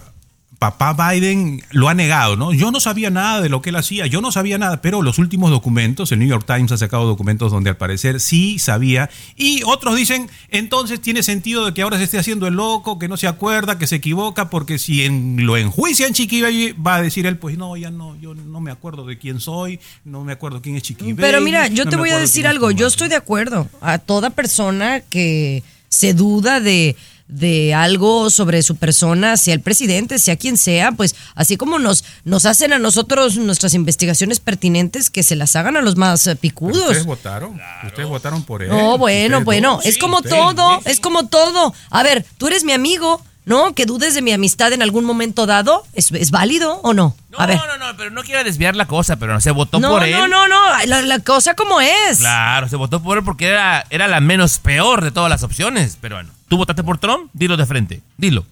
papá Biden lo ha negado, ¿no? Yo no sabía nada de lo que él hacía, yo no sabía nada, pero los últimos documentos, el New York Times ha sacado documentos donde al parecer sí sabía, y otros dicen, entonces tiene sentido de que ahora se esté haciendo el loco, que no se acuerda, que se equivoca, porque si en, lo enjuician Chiqui va a decir él, pues no, ya no, yo no me acuerdo de quién soy, no me acuerdo quién es Chiqui. Pero mira, yo no te voy a decir algo. Yo madre". estoy de acuerdo. A toda persona que se duda de, de algo sobre su persona, sea el presidente, sea quien sea, pues así como nos, nos hacen a nosotros nuestras investigaciones pertinentes, que se las hagan a los más eh, Pero picudos. Ustedes votaron, ustedes votaron por él. No, bueno, Ustedes bueno, dos, es sí, como ustedes todo, es como todo. A ver, tú eres mi amigo, ¿no? Que dudes de mi amistad en algún momento dado, ¿es, es válido o no? A ver. No, no, no, pero no quiero desviar la cosa, pero no se votó No, por él. no, no, no, la, la cosa como es. Claro, se votó por él porque era, era la menos peor de todas las opciones. Pero bueno, ¿tú votaste por Trump? Dilo de frente, dilo.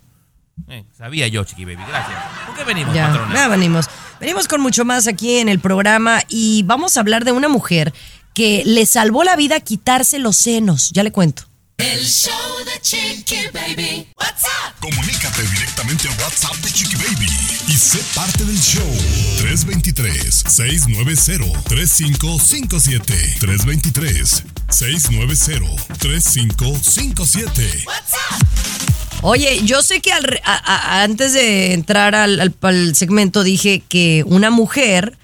Eh, sabía yo, Chiqui Baby, gracias. ¿Por qué venimos, Ya, patrona? ya venimos. Venimos con mucho más aquí en el programa y vamos a hablar de una mujer que le salvó la vida quitarse los senos. Ya le cuento. El show Chiqui Baby. What's up? Comunícate directamente a WhatsApp de Chiqui Baby y sé parte del show. 323-690-3557. 323-690-3557. Oye, yo sé que al re- a- a- antes de entrar al, al- al segmento dije que una mujer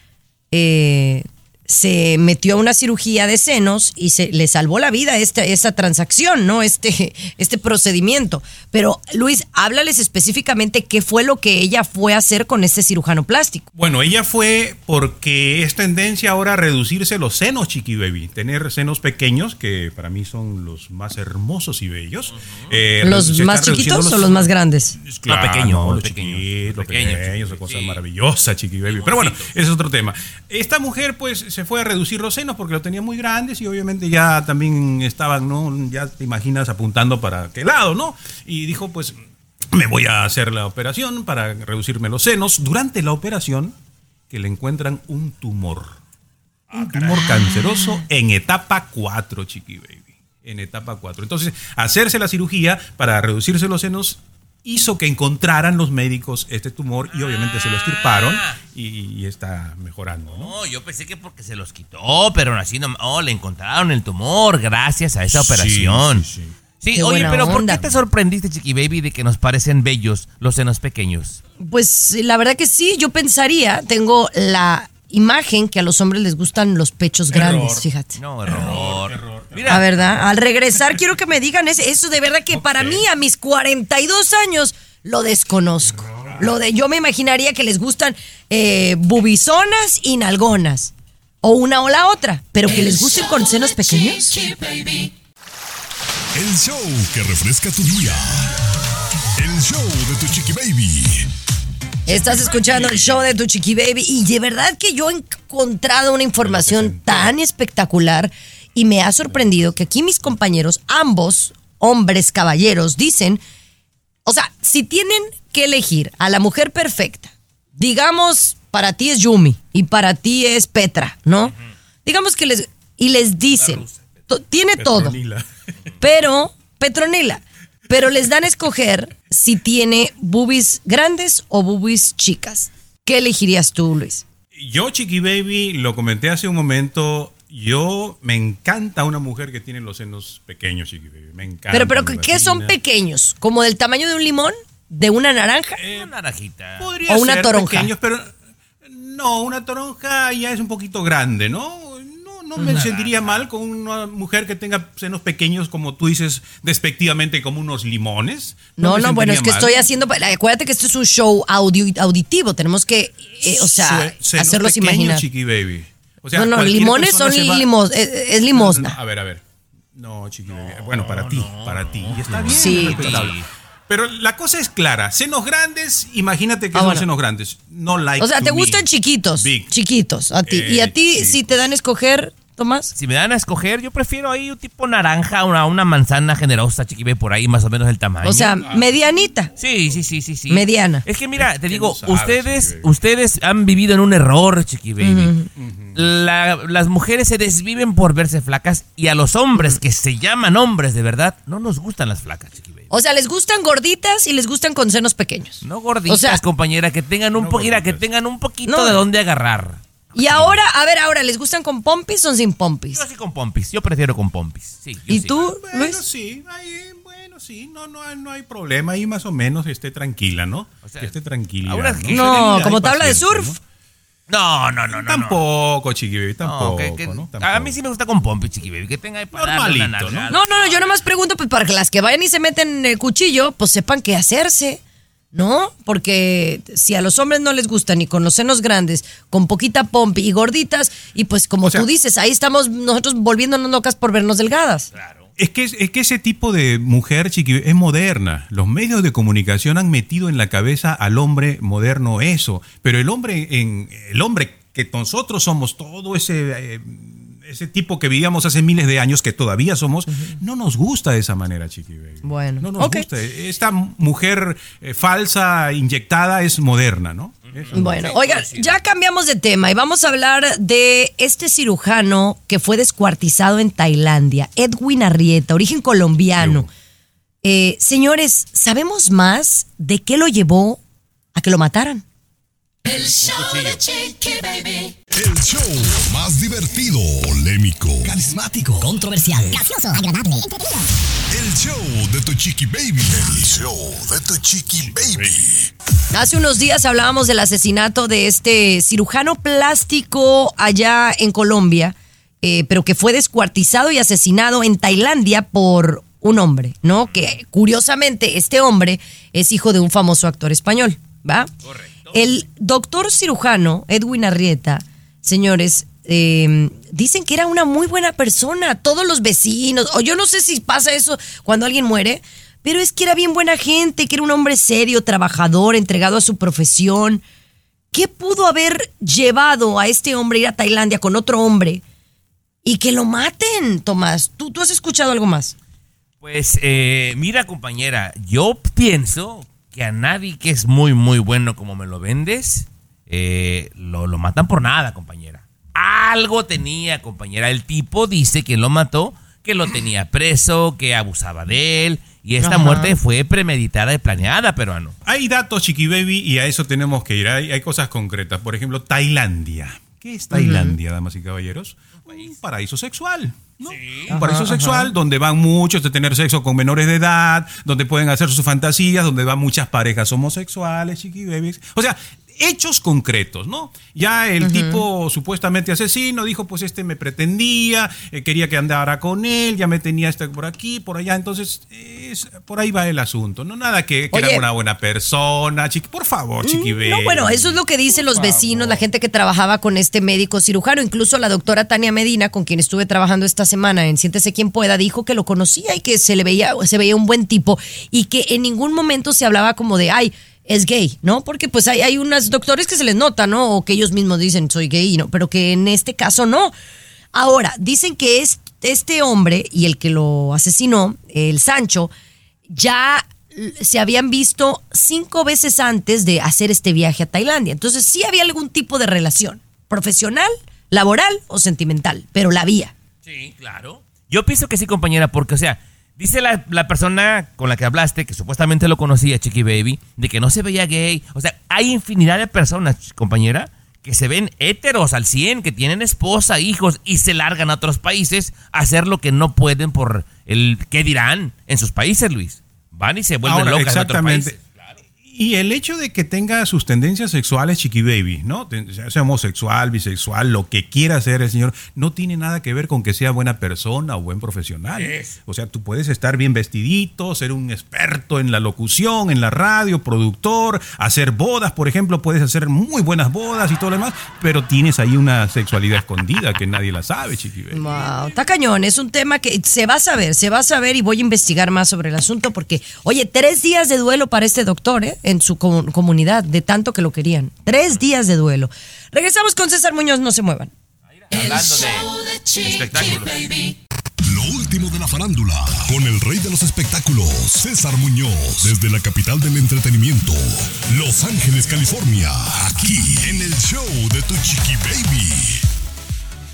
eh, se metió a una cirugía de senos y se le salvó la vida esta, esta transacción, ¿no? Este, <laughs> este procedimiento. Pero, Luis, háblales específicamente qué fue lo que ella fue a hacer con este cirujano plástico. Bueno, ella fue porque es tendencia ahora a reducirse los senos, Chiqui Baby. Tener senos pequeños, que para mí son los más hermosos y bellos. Eh, ¿Los más chiquitos o los- más grandes? Claro, Los pequeños, los los pequeños. chiquitos, los Pequeños, pequeños, esa cosa maravillosa, Chiqui Baby. Pero bueno, ese es otro tema. Esta mujer, pues, se fue a reducir los senos porque los tenía muy grandes y obviamente ya también estaban, ¿no? Ya te imaginas apuntando para qué lado, ¿no? Y dijo, pues, me voy a hacer la operación para reducirme los senos. Durante la operación, que le encuentran un tumor. Un tumor canceroso en etapa 4, Chiqui Baby. En etapa 4. Entonces, hacerse la cirugía para reducirse los senos hizo que encontraran los médicos este tumor y obviamente se lo estirparon y, y está mejorando, ¿no? No, yo pensé que porque se los quitó, pero así no. Oh, le encontraron el tumor gracias a esa Sí, operación. sí, sí. Sí, Qué oye, pero ¿por qué te sorprendiste, Chiqui Baby, de que nos parecen bellos los senos pequeños? Pues la verdad que sí, yo pensaría, tengo la imagen que a los hombres les gustan los pechos grandes, fíjate. No, error. Mira, La verdad, al regresar quiero que me digan eso de verdad que para mí a mis 42 años lo desconozco. Lo de yo me imaginaría que les gustan eh, bubizonas y nalgonas o una o la otra, pero que les gusten con senos pequeños. El show que refresca tu día. El show de tu Chiqui Baby. Estás escuchando el show de tu chiqui baby y de verdad que yo he encontrado una información tan espectacular y me ha sorprendido que aquí mis compañeros, ambos hombres caballeros, dicen, o sea, si tienen que elegir a la mujer perfecta, digamos, para ti es Yumi y para ti es Petra, ¿no? Digamos que les y les dicen, tiene todo, Petronila. pero Petronila, pero les dan a escoger si tiene boobies grandes o boobies chicas. ¿Qué elegirías tú, Luis? Yo, Chiqui Baby, lo comenté hace un momento. Yo me encanta una mujer que tiene los senos pequeños, Chiqui Baby. Me encanta. Pero, pero, ¿qué son pequeños? ¿Como del tamaño de un limón? ¿De una naranja? una naranjita. Podría o una ser toronja. pequeños, pero no, una toronja ya es un poquito grande, ¿no? No, me sentiría mal con una mujer que tenga senos pequeños, como tú dices, despectivamente, como unos limones. No, no, bueno, es que mal. estoy haciendo. Acuérdate que esto es un show audio, auditivo. Tenemos que, eh, o sea, hacerlos pequeños, imaginar. Chiqui Baby. O sea, no, no, limones son se va- limos, es, es limosna. No, no, a ver, a ver. No, Chiqui Baby. Bueno, para ti, para ti. Y está bien. Sí, respetable. Pero la cosa es clara. Senos grandes, imagínate que Ah, son bueno. senos grandes. No like o sea, te me. gustan chiquitos. Big. Chiquitos, a ti. y a Eh, ti, si te dan a escoger, Tomás. Si me dan a escoger, yo prefiero ahí un tipo naranja, una, una manzana generosa, Chiqui Baby, por ahí más o menos el tamaño. O sea, medianita. Sí, sí, sí, sí, sí. Mediana. Es que mira, te digo, sabes, ustedes, ustedes han vivido en un error, Chiqui Baby. La- las mujeres se desviven por verse flacas y a los hombres que se llaman hombres de verdad no nos gustan las flacas, Chiqui Baby. O sea, les gustan gorditas y les gustan con senos pequeños. No gorditas, O sea- compañera, que tengan un No poquito, que tengan un poquito No. de dónde agarrar. Y ahora, a ver, ahora, ¿les gustan con pompis o sin pompis? Yo sí con pompis, yo prefiero con pompis. Sí, yo ¿Y sí. tú, Bueno, Luis? sí, ahí, bueno, sí, no, no, hay- no hay problema, ahí más o menos esté tranquila, ¿no? sea, que esté tranquila. ahora ¿no? No, Hay como tabla de surf. No, no, no, no. ¿no? Tampoco, chiqui baby, No, tampoco, que- que- ¿no? a mí sí me gusta con pompis, Chiqui Baby, que tenga ahí para Normalito, ¿no? No, no, no, yo nomás pregunto pues para que las que vayan y se meten el cuchillo, pues sepan qué hacerse, ¿no? Porque si a los hombres no les gusta ni con los senos grandes, con poquita pompi y gorditas, y pues como O sea- tú dices, ahí estamos nosotros volviéndonos locas por vernos delgadas. Claro. Es que, es que ese tipo de mujer, Chiqui, es moderna. Los medios de comunicación han metido en la cabeza al hombre moderno eso. Pero el hombre, en, el hombre que nosotros somos, todo ese, eh, ese tipo que vivíamos hace miles de años, que todavía somos, no nos gusta de esa manera, Chiqui Baby. Bueno, No nos gusta. Esta mujer eh, falsa, inyectada, es moderna, ¿no? Eso. Bueno, oigan, ya cambiamos de tema y vamos a hablar de este cirujano que fue descuartizado en Tailandia, Edwin Arrieta, origen colombiano. Eh, señores, ¿sabemos más de qué lo llevó a que lo mataran? El show de Chiqui Baby. El show más divertido, polémico, Carismático, controversial, gracioso, agradable, entretenido. el show de tu chiqui baby. El show de tu chiqui baby. Hace unos días hablábamos del asesinato de este cirujano plástico allá en Colombia, eh, pero que fue descuartizado y asesinado en Tailandia por un hombre, ¿no? Que curiosamente este hombre es hijo de un famoso actor español, ¿va? Correcto. El doctor cirujano Edwin Arrieta, señores, eh, dicen que era una muy buena persona. Todos los vecinos, o yo no sé si pasa eso cuando alguien muere, pero es que era bien buena gente, que era un hombre serio, trabajador, entregado a su profesión. ¿Qué pudo haber llevado a este hombre a ir a Tailandia con otro hombre y que lo maten, Tomás? ¿Tú, tú has escuchado algo más? Pues eh, mira compañera, yo pienso que a nadie que es muy muy bueno como me lo vendes, eh, lo, lo matan por nada compañera. Algo tenía compañera. El tipo dice que lo mató, que lo tenía preso, que abusaba de él. Y esta Ajá. muerte fue premeditada y planeada, peruano. Hay datos, Chiqui Baby, y a eso tenemos que ir. Hay, hay cosas concretas. Por ejemplo, Tailandia. ¿Qué es Tailandia, damas y caballeros? Un paraíso sexual. ¿No? Un paraíso Ajá, sexual ajá. donde van muchos de tener sexo con menores de edad, donde pueden hacer sus fantasías, donde van muchas parejas homosexuales, chiqui babies. O sea, hechos concretos, ¿no? Ya el tipo supuestamente asesino dijo, pues este me pretendía, eh, quería que andara con él, ya me tenía este por aquí, por allá, entonces es- por ahí va el asunto, no nada que, que Oye. era una buena persona, chiqui, por favor, chiqui baby. No, bueno, eso es lo que dicen los vecinos, la gente que trabajaba con este médico cirujano. Incluso la doctora Tania Medina, con quien estuve trabajando esta semana en Siéntese quien pueda, dijo que lo conocía y que se le veía, se veía un buen tipo y que en ningún momento se hablaba como de, ay, es gay, ¿no? Porque pues hay, hay unos doctores que se les nota, ¿no? O que ellos mismos dicen, soy gay, ¿no? Pero que en este caso no. Ahora, dicen que es, este hombre y el que lo asesinó, el Sancho, ya se habían visto cinco veces antes de hacer este viaje a Tailandia. Entonces sí había algún tipo de relación, profesional, laboral o sentimental, pero la había. Sí, claro. Yo pienso que sí, compañera, porque, o sea, dice la, la persona con la que hablaste, que supuestamente lo conocía, Chiqui Baby, de que no se veía gay. O sea, hay infinidad de personas, compañera, que se ven héteros al 100, que tienen esposa, hijos y se largan a otros países a hacer lo que no pueden por el qué dirán en sus países, Luis. Van y se vuelven Ahora, locas en otros países. Y el hecho de que tenga sus tendencias sexuales, Chiqui Baby, ¿no? Sea homosexual, bisexual, lo que quiera ser el señor, no tiene nada que ver con que sea buena persona o buen profesional. O sea, tú puedes estar bien vestidito, ser un experto en la locución, en la radio, productor, hacer bodas, por ejemplo, puedes hacer muy buenas bodas y todo lo demás, pero tienes ahí una sexualidad escondida que nadie la sabe, Chiqui Baby. Wow, está cañón, es un tema que se va a saber, se va a saber y voy a investigar más sobre el asunto porque, oye, tres días de duelo para este doctor, ¿eh? En su comu- comunidad, de tanto que lo querían. Tres días de duelo. Regresamos con César Muñoz, no se muevan. Hablando de espectáculos. Lo último de la farándula, con el rey de los espectáculos, César Muñoz, desde la capital del entretenimiento, Los Ángeles, California, aquí en el show de tu chiqui baby.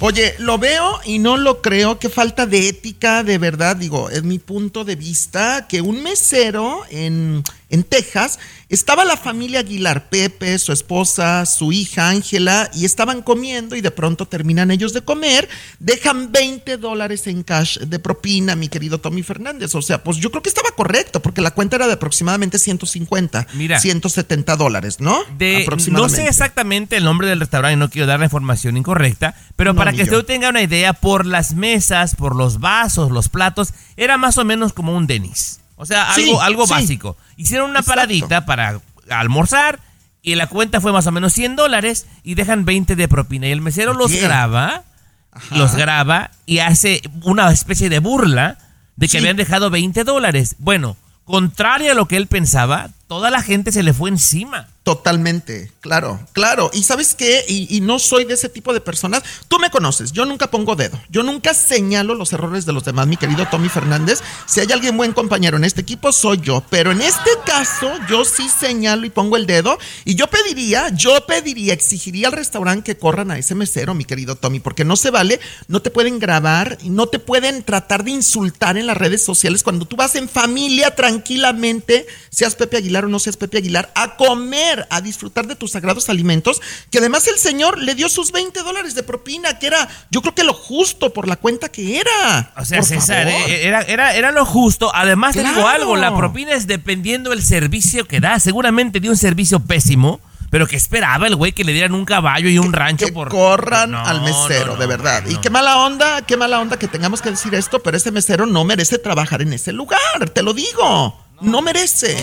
Oye, lo veo y no lo creo. Qué falta de ética, de verdad. Digo, es mi punto de vista que un mesero en, en Texas estaba la familia Aguilar, Pepe, su esposa, su hija Ángela, y estaban comiendo y de pronto terminan ellos de comer, dejan 20 dólares en cash de propina, mi querido Tommy Fernández. O sea, pues yo creo que estaba correcto, porque la cuenta era de aproximadamente 150, Mira. 170 dólares, ¿no? De, no aproximadamente. sé exactamente el nombre del restaurante y no quiero dar la información incorrecta, pero No, para que usted tenga una idea, por las mesas, por los vasos, los platos, era más o menos como un Denis. O sea, Sí, algo, algo sí. básico. Hicieron una Exacto. paradita para almorzar y la cuenta fue más o menos 100 dólares y dejan 20 de propina. Y el mesero los graba, Ajá. los graba y hace una especie de burla de que Sí. habían dejado 20 dólares. Bueno, contrario a lo que él pensaba, toda la gente se le fue encima. Totalmente, claro, claro. Y sabes qué, y, y no soy de ese tipo de personas. Tú me conoces, yo nunca pongo dedo, yo nunca señalo los errores de los demás, mi querido Tommy Fernández. Si hay alguien buen compañero en este equipo, soy yo. Pero en este caso, yo sí señalo y pongo el dedo. Y yo pediría, yo pediría, exigiría al restaurante que corran a ese mesero, mi querido Tommy, porque no se vale, no te pueden grabar, no te pueden tratar de insultar en las redes sociales cuando tú vas en familia tranquilamente, seas Pepe Aguilar o no seas Pepe Aguilar, a comer, a disfrutar de tus sagrados alimentos, que además el señor le dio sus 20 dólares de propina, que era, yo creo que lo justo por la cuenta que era. O sea, Por César, eh, era, era, era lo justo. Además, te digo Claro. algo, la propina es dependiendo del servicio que da. Seguramente dio un servicio pésimo, pero que esperaba el güey que le dieran un caballo y un rancho que por... corran No, al mesero, no, no, de verdad. Y qué mala onda, qué mala onda que tengamos que decir esto, pero ese mesero no merece trabajar en ese lugar, te lo digo. No, merece.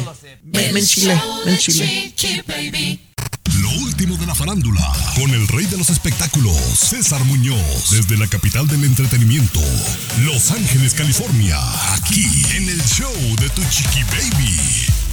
me, me enchilé, me enchilé. Lo último de la farándula, con el rey de los espectáculos, César Muñoz, desde la capital del entretenimiento, Los Ángeles, California, aquí en el show de Tu Chiqui Baby.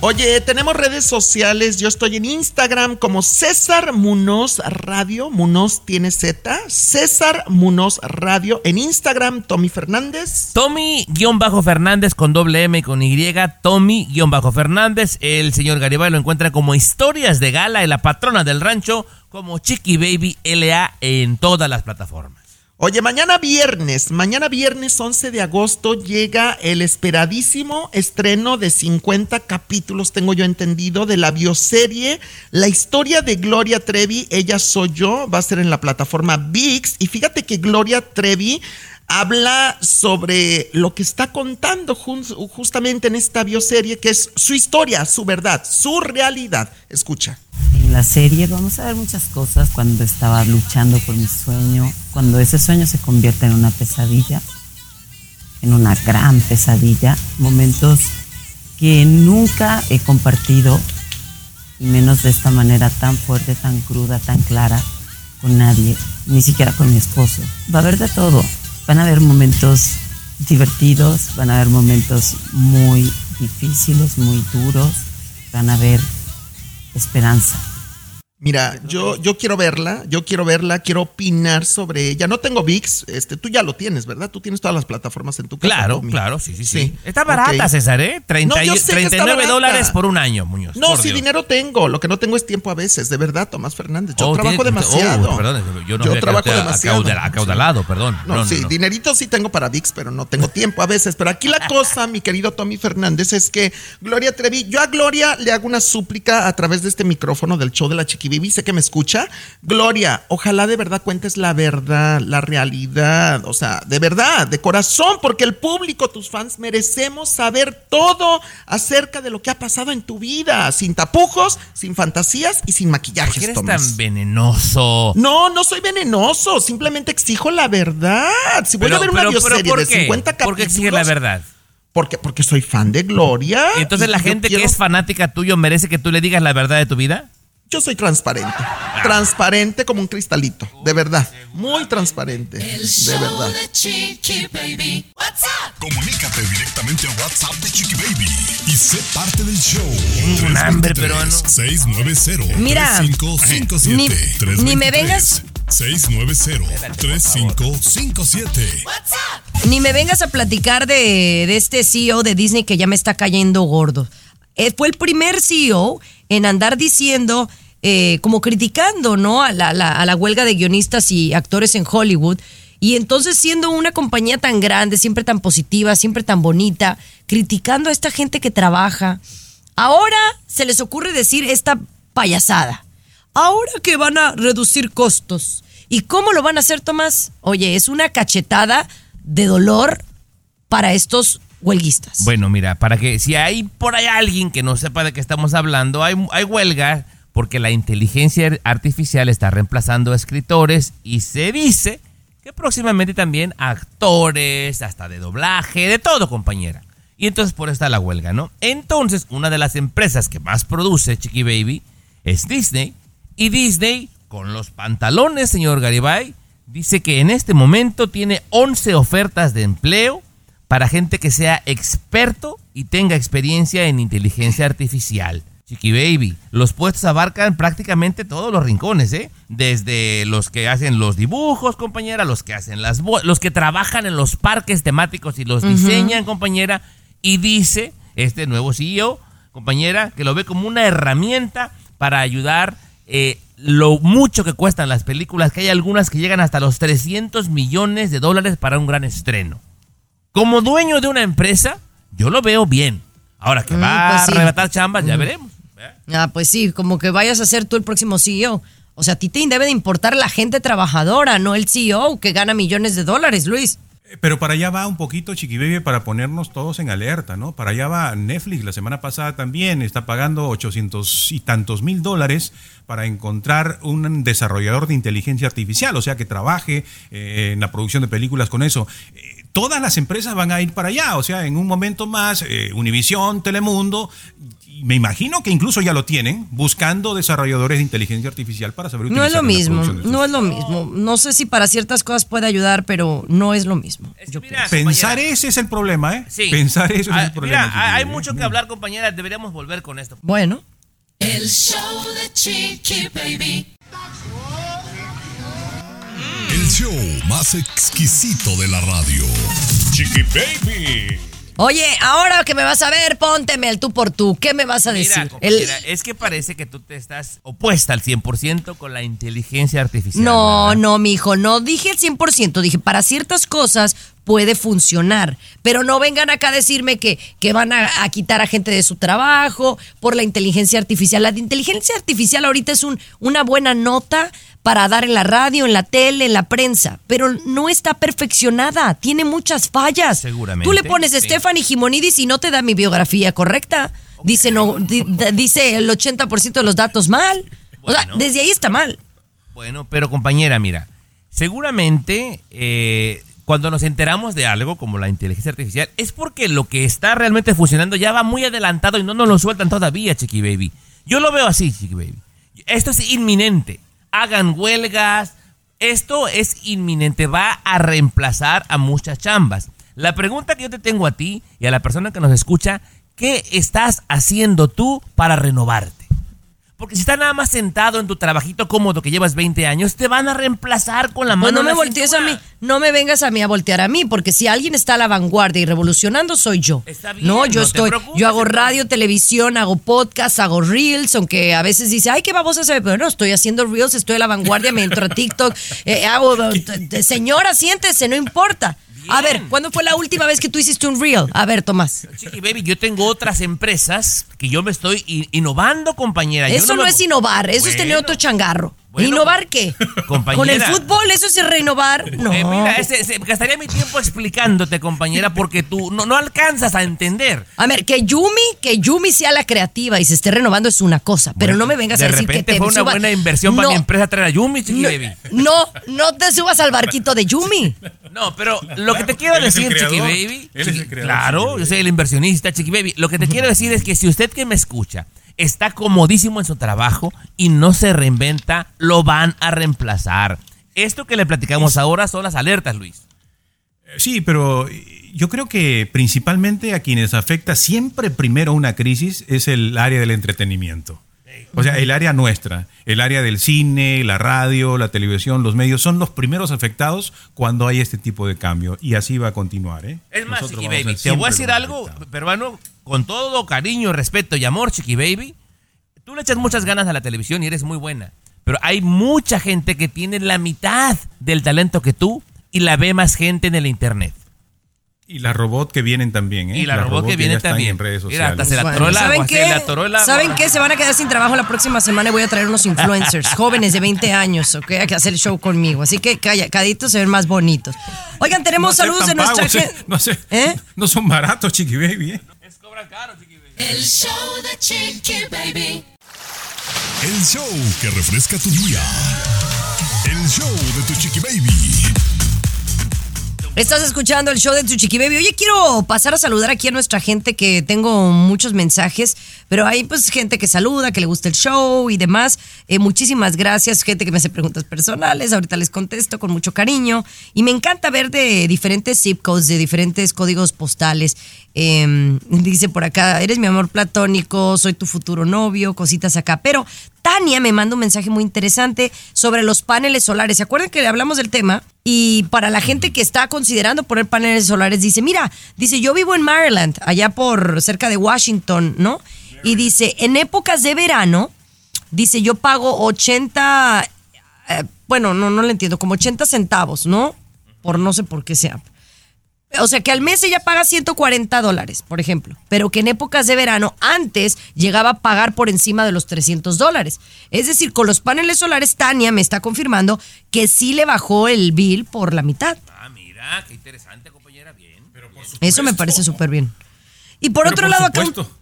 Oye, tenemos redes sociales. Yo estoy en Instagram como César Munoz Radio. Munoz tiene Z. César Munoz Radio. En Instagram, Tommy Fernández. Tommy-Fernández con doble M y con Y, Tommy-Fernández. El señor Garibay lo encuentra como Historias de Gala y la patrona del rancho como Chiqui Baby LA en todas las plataformas. Oye, mañana viernes, mañana viernes 11 de agosto llega el esperadísimo estreno de 50 capítulos, tengo yo entendido, de la bioserie La historia de Gloria Trevi, ella soy yo, va a ser en la plataforma VIX. Y fíjate que Gloria Trevi habla sobre lo que está contando justamente en esta bioserie, que es su historia, su verdad, su realidad. Escucha. En la serie vamos a ver muchas cosas cuando estaba luchando por mi sueño, cuando ese sueño se convierte en una pesadilla, en una gran pesadilla, momentos que nunca he compartido, y menos de esta manera tan fuerte, tan cruda, tan clara, con nadie, ni siquiera con mi esposo. Va a haber de todo. Van a haber momentos divertidos, van a haber momentos muy difíciles, muy duros, van a haber esperanza. Mira, yo, yo quiero verla, yo quiero verla, quiero opinar sobre ella. No tengo VIX, este, tú ya lo tienes, ¿verdad? Tú tienes todas las plataformas en tu casa. Claro, claro, sí, sí, sí. Está barata, César, ¿eh? 30 No, yo y- sé que está 39 barata. dólares por un año, Muñoz. No, Dios. dinero tengo, lo que no tengo es tiempo a veces, de verdad, Tomás Fernández. Yo Oh, trabajo tiene- demasiado. oh, perdón, yo no yo trabajo demasiado. acaudal- acaudalado, perdón. No, No, sí, dinerito sí tengo para VIX, pero no tengo tiempo a veces. Pero aquí la <laughs> cosa, mi querido Tommy Fernández, es que Gloria Trevi, yo a Gloria le hago una súplica a través de este micrófono del show de la Chiquibibi, sé que me escucha. Gloria, ojalá de verdad cuentes la verdad, la realidad, o sea, de verdad, de corazón, porque el público, tus fans, merecemos saber todo acerca de lo que ha pasado en tu vida, sin tapujos, sin fantasías y sin ¿Por maquillajes, qué eres Tomás. tan venenoso? No, no soy venenoso, simplemente exijo la verdad. Si voy Pero- a ver una pero- bioserie ¿por de qué? 50 capítulos. ¿Por qué exige la verdad? Porque, porque soy fan de Gloria. Y entonces y la gente quiero- que es fanática tuyo merece que tú le digas la verdad de tu vida. Yo soy transparente. Transparente como un cristalito. De verdad. Muy transparente. De verdad. Comunícate directamente a WhatsApp de Chiqui Baby y sé parte del show. Tengo un hambre, peruano. 690 Mira, 3557 ni- ni me vengas- 690 3557 Ni me vengas a platicar de, de este CEO de Disney que ya me está cayendo gordo. Eh, fue el primer CEO en andar diciendo, eh, como criticando, ¿no? A la, a la huelga de guionistas y actores en Hollywood. Y entonces siendo una compañía tan grande, siempre tan positiva, siempre tan bonita, criticando a esta gente que trabaja. Ahora se les ocurre decir esta payasada. Ahora que van a reducir costos. ¿Y cómo lo van a hacer, Tomás? Oye, es una cachetada de dolor para estos huelguistas. Bueno, mira, para que si hay por ahí alguien que no sepa de qué estamos hablando, hay, hay huelga porque la inteligencia artificial está reemplazando a escritores y se dice que próximamente también actores, hasta de doblaje, de todo, compañera. Y entonces por está la huelga, ¿no? Entonces, una de las empresas que más produce Chiqui Baby es Disney. Y Disney, con los pantalones, señor Garibay, dice que en este momento tiene 11 ofertas de empleo para gente que sea experto y tenga experiencia en inteligencia artificial. Chiqui Baby, los puestos abarcan prácticamente todos los rincones, ¿eh? Desde los que hacen los dibujos, compañera, los que hacen las los que trabajan en los parques temáticos y los diseñan, compañera, y dice este nuevo CEO, compañera, que lo ve como una herramienta para ayudar eh, lo mucho que cuestan las películas, que hay algunas que llegan hasta los 300 millones de dólares para un gran estreno. Como dueño de una empresa, yo lo veo bien. Ahora que Mm, va pues a sí. arrebatar chambas, ya Mm. veremos. Ah, pues sí, como que vayas a ser tú el próximo CEO. O sea, a ti te debe de importar la gente trabajadora, no el CEO que gana millones de dólares, Luis. Pero para allá va un poquito, Chiqui Baby, para ponernos todos en alerta, ¿no? Para allá va Netflix, la semana pasada también está pagando 800 y tantos mil dólares para encontrar un desarrollador de inteligencia artificial, o sea, que trabaje eh, en la producción de películas con eso. Eh, todas las empresas van a ir para allá, o sea, en un momento más, eh, Univision, Telemundo, y me imagino que incluso ya lo tienen, buscando desarrolladores de inteligencia artificial para saber No es lo utilizar mismo, no es lo mismo. No sé si para ciertas cosas puede ayudar, pero no es lo mismo. Yo. Pensar ese es el problema, ¿eh? Sí. Pensar eso es Ah, el problema. Mira, Chiqui hay mucho que hablar, compañera. Deberíamos volver con esto. Bueno. El show de Chiqui Baby. El show más exquisito de la radio. Chiqui Baby. Oye, ahora que me vas a ver, pónteme el tú por tú. ¿Qué me vas a Mira, decir? compañera, es que parece que tú te estás opuesta al 100% con la inteligencia artificial. No, ¿verdad? no, mijo, no dije el 100%, dije para ciertas cosas puede funcionar, pero no vengan acá a decirme que, que van a, a quitar a gente de su trabajo por la inteligencia artificial. La inteligencia artificial ahorita es un, una buena nota para dar en la radio, en la tele, en la prensa, pero no está perfeccionada, tiene muchas fallas. Seguramente, Tú le pones sí. Stephanie Gimonidis y no te da mi biografía correcta. Dice, no, di- dice el 80% de los datos mal. O sea, Bueno. desde ahí está mal. Bueno, pero compañera, mira, seguramente eh, cuando nos enteramos de algo como la inteligencia artificial es porque lo que está realmente funcionando ya va muy adelantado y no nos lo sueltan todavía, Chiqui Baby. Yo lo veo así, Chiqui Baby. Esto es inminente. Hagan huelgas. Esto es inminente. Va a reemplazar a muchas chambas. La pregunta que yo te tengo a ti y a la persona que nos escucha, ¿qué estás haciendo tú para renovarte? Porque si estás nada más sentado en tu trabajito cómodo que llevas 20 años, te van a reemplazar con la Pues mano no me voltees a mí, no me vengas a mí a voltear a mí, porque si alguien está a la vanguardia y revolucionando soy yo. Está bien, no, yo no estoy, yo hago radio, televisión, hago podcast, hago reels, aunque a veces dice, ay, qué babosa se ve, pero no, estoy haciendo reels, estoy a la vanguardia, me entro a TikTok, <laughs> eh, hago, <laughs> señora, siéntese, no importa. A ver, ¿cuándo fue la última vez que tú hiciste un reel? A ver, Tomás. Chiqui Baby, yo tengo otras empresas que yo me estoy innovando, compañera. Yo Eso no, me- es innovar, eso es tener otro changarro. Bueno, ¿Innovar qué? compañera. Con el fútbol, eso es renovar. No. Eh, mira, ese- ese- gastaría mi tiempo explicándote, compañera, porque tú no, no alcanzas a entender. A ver, que Yumi, que Yumi sea la creativa y se esté renovando es una cosa, pero no me vengas de a decir que repente te fue una suba- buena inversión para mi empresa traer a Yumi, Chiqui no, Baby. no, no te subas al barquito de Yumi. No, pero lo que te quiero decir, Chiqui. Baby. Él es el Chiqui- creador, claro, yo soy el inversionista, Chiqui Baby. Lo que te quiero decir es que si usted que me escucha está comodísimo en su trabajo y no se reinventa, lo van a reemplazar. Esto que le platicamos ahora son las alertas, Luis. Sí, pero yo creo que principalmente a quienes afecta siempre primero una crisis es el área del entretenimiento. O sea, el área nuestra, el área del cine, la radio, la televisión, los medios, son los primeros afectados cuando hay este tipo de cambio. Y así va a continuar, ¿eh? Es más, Nosotros Chiqui Baby, te voy a decir algo, peruano, con todo cariño, respeto y amor, Chiqui Baby. Tú le echas muchas ganas a la televisión y eres muy buena. Pero hay mucha gente que tiene la mitad del talento que tú y la ve más gente en el internet. Y las robot que vienen también, ¿eh? Y la Las robot que vienen también. en redes Mira, sociales. hasta se la ¿Saben qué? se la. ¿Saben qué? Se van a quedar sin trabajo la próxima semana y voy a traer unos influencers <laughs> jóvenes de 20 años, ¿ok? A que hacer el show conmigo. Así que calla, caditos se ven más bonitos. Oigan, tenemos No saludos de nuestra pagos, ¿eh? gente. No, sé, ¿Eh? no son baratos, Chiqui Baby, ¿eh? El show de Chiqui Baby. El show que refresca tu día. El show de tu chiqui baby. Estás escuchando el show de Tu Chiqui Baby. Oye, quiero pasar a saludar aquí a nuestra gente que tengo muchos mensajes, pero hay pues gente que saluda, que le gusta el show y demás. Eh, muchísimas gracias, gente que me hace preguntas personales. Ahorita les contesto con mucho cariño. Y me encanta ver de diferentes zip codes, de diferentes códigos postales. Eh, dice por acá, eres mi amor platónico, soy tu futuro novio, cositas acá. Pero Tania me manda un mensaje muy interesante sobre los paneles solares. ¿Se acuerdan que le hablamos del tema? Y para la gente que está considerando poner paneles solares, dice, mira, dice, yo vivo en Maryland, allá por cerca de Washington, ¿no? Y dice, en épocas de verano, dice, yo pago 80, eh, bueno, no, no le entiendo, como 80 centavos, ¿no? Por no sé por qué sea. O sea que al mes ella paga 140 dólares, por ejemplo, pero que en épocas de verano antes llegaba a pagar por encima de los 300 dólares. Es decir, con los paneles solares, Tania me está confirmando que sí le bajó el bill por la mitad. Ah, mira, qué interesante, compañera. Bien. Pero por Eso me parece súper bien. Y por Pero otro por lado, acá... supuesto.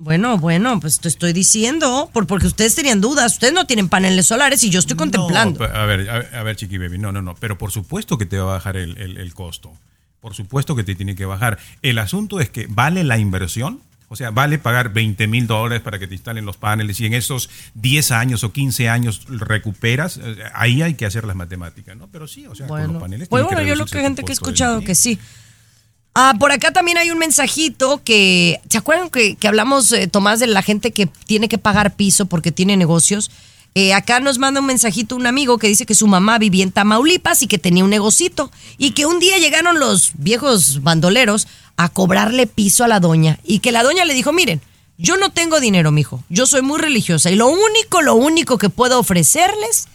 Bueno, bueno, pues te estoy diciendo, por, porque ustedes tenían dudas, ustedes no tienen paneles solares y yo estoy contemplando. No, a ver, a ver, a ver, Chiqui Baby, no, no, no, pero por supuesto que te va a bajar el, el- el costo. Por supuesto que te tiene que bajar. El asunto es que vale la inversión. O sea, vale pagar 20 mil dólares para que te instalen los paneles y en esos 10 años o 15 años recuperas, eh, ahí hay que hacer las matemáticas, ¿no? Pero sí, o sea, con los Bueno, paneles... bueno, tiene yo lo que gente que he escuchado que sí. Ah, por acá también hay un mensajito que, ¿se acuerdan que, que hablamos, eh, Tomás, de la gente que tiene que pagar piso porque tiene negocios? Eh, acá nos manda un mensajito un amigo que dice que su mamá vivía en Tamaulipas y que tenía un negocito y que un día llegaron los viejos bandoleros a cobrarle piso a la doña y que la doña le dijo, miren, yo no tengo dinero, mijo, yo soy muy religiosa y lo único, lo único que puedo ofrecerles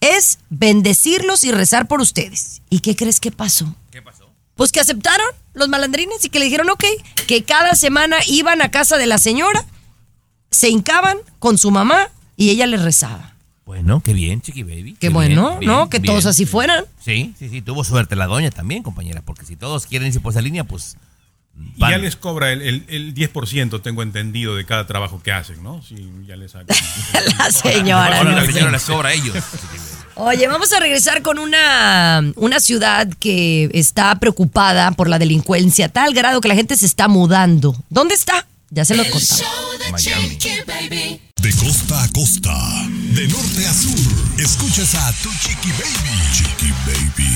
es bendecirlos y rezar por ustedes. ¿Y qué crees que pasó? ¿Qué pasó? Pues que aceptaron los malandrines y que le dijeron, ok, que cada semana iban a casa de la señora, se hincaban con su mamá y ella les rezaba. Bueno, qué bien, Chiqui Baby. Qué bueno, ¿no? Que todos así fueran. Sí, sí, sí, tuvo suerte la doña también, compañera, porque si todos quieren irse por esa línea, pues... Y ya les cobra el, el, el 10%, tengo entendido, de cada trabajo que hacen, ¿no? Sí, ya les sacan. <laughs> La señora. Ahora no la señora les cobra a ellos. Oye, vamos a regresar con una, una ciudad que está preocupada por la delincuencia, a tal grado que la gente se está mudando. ¿Dónde está? Ya se lo contamos. Miami. De costa a costa, de norte a sur, escuchas a tu chiqui baby. Chiqui baby.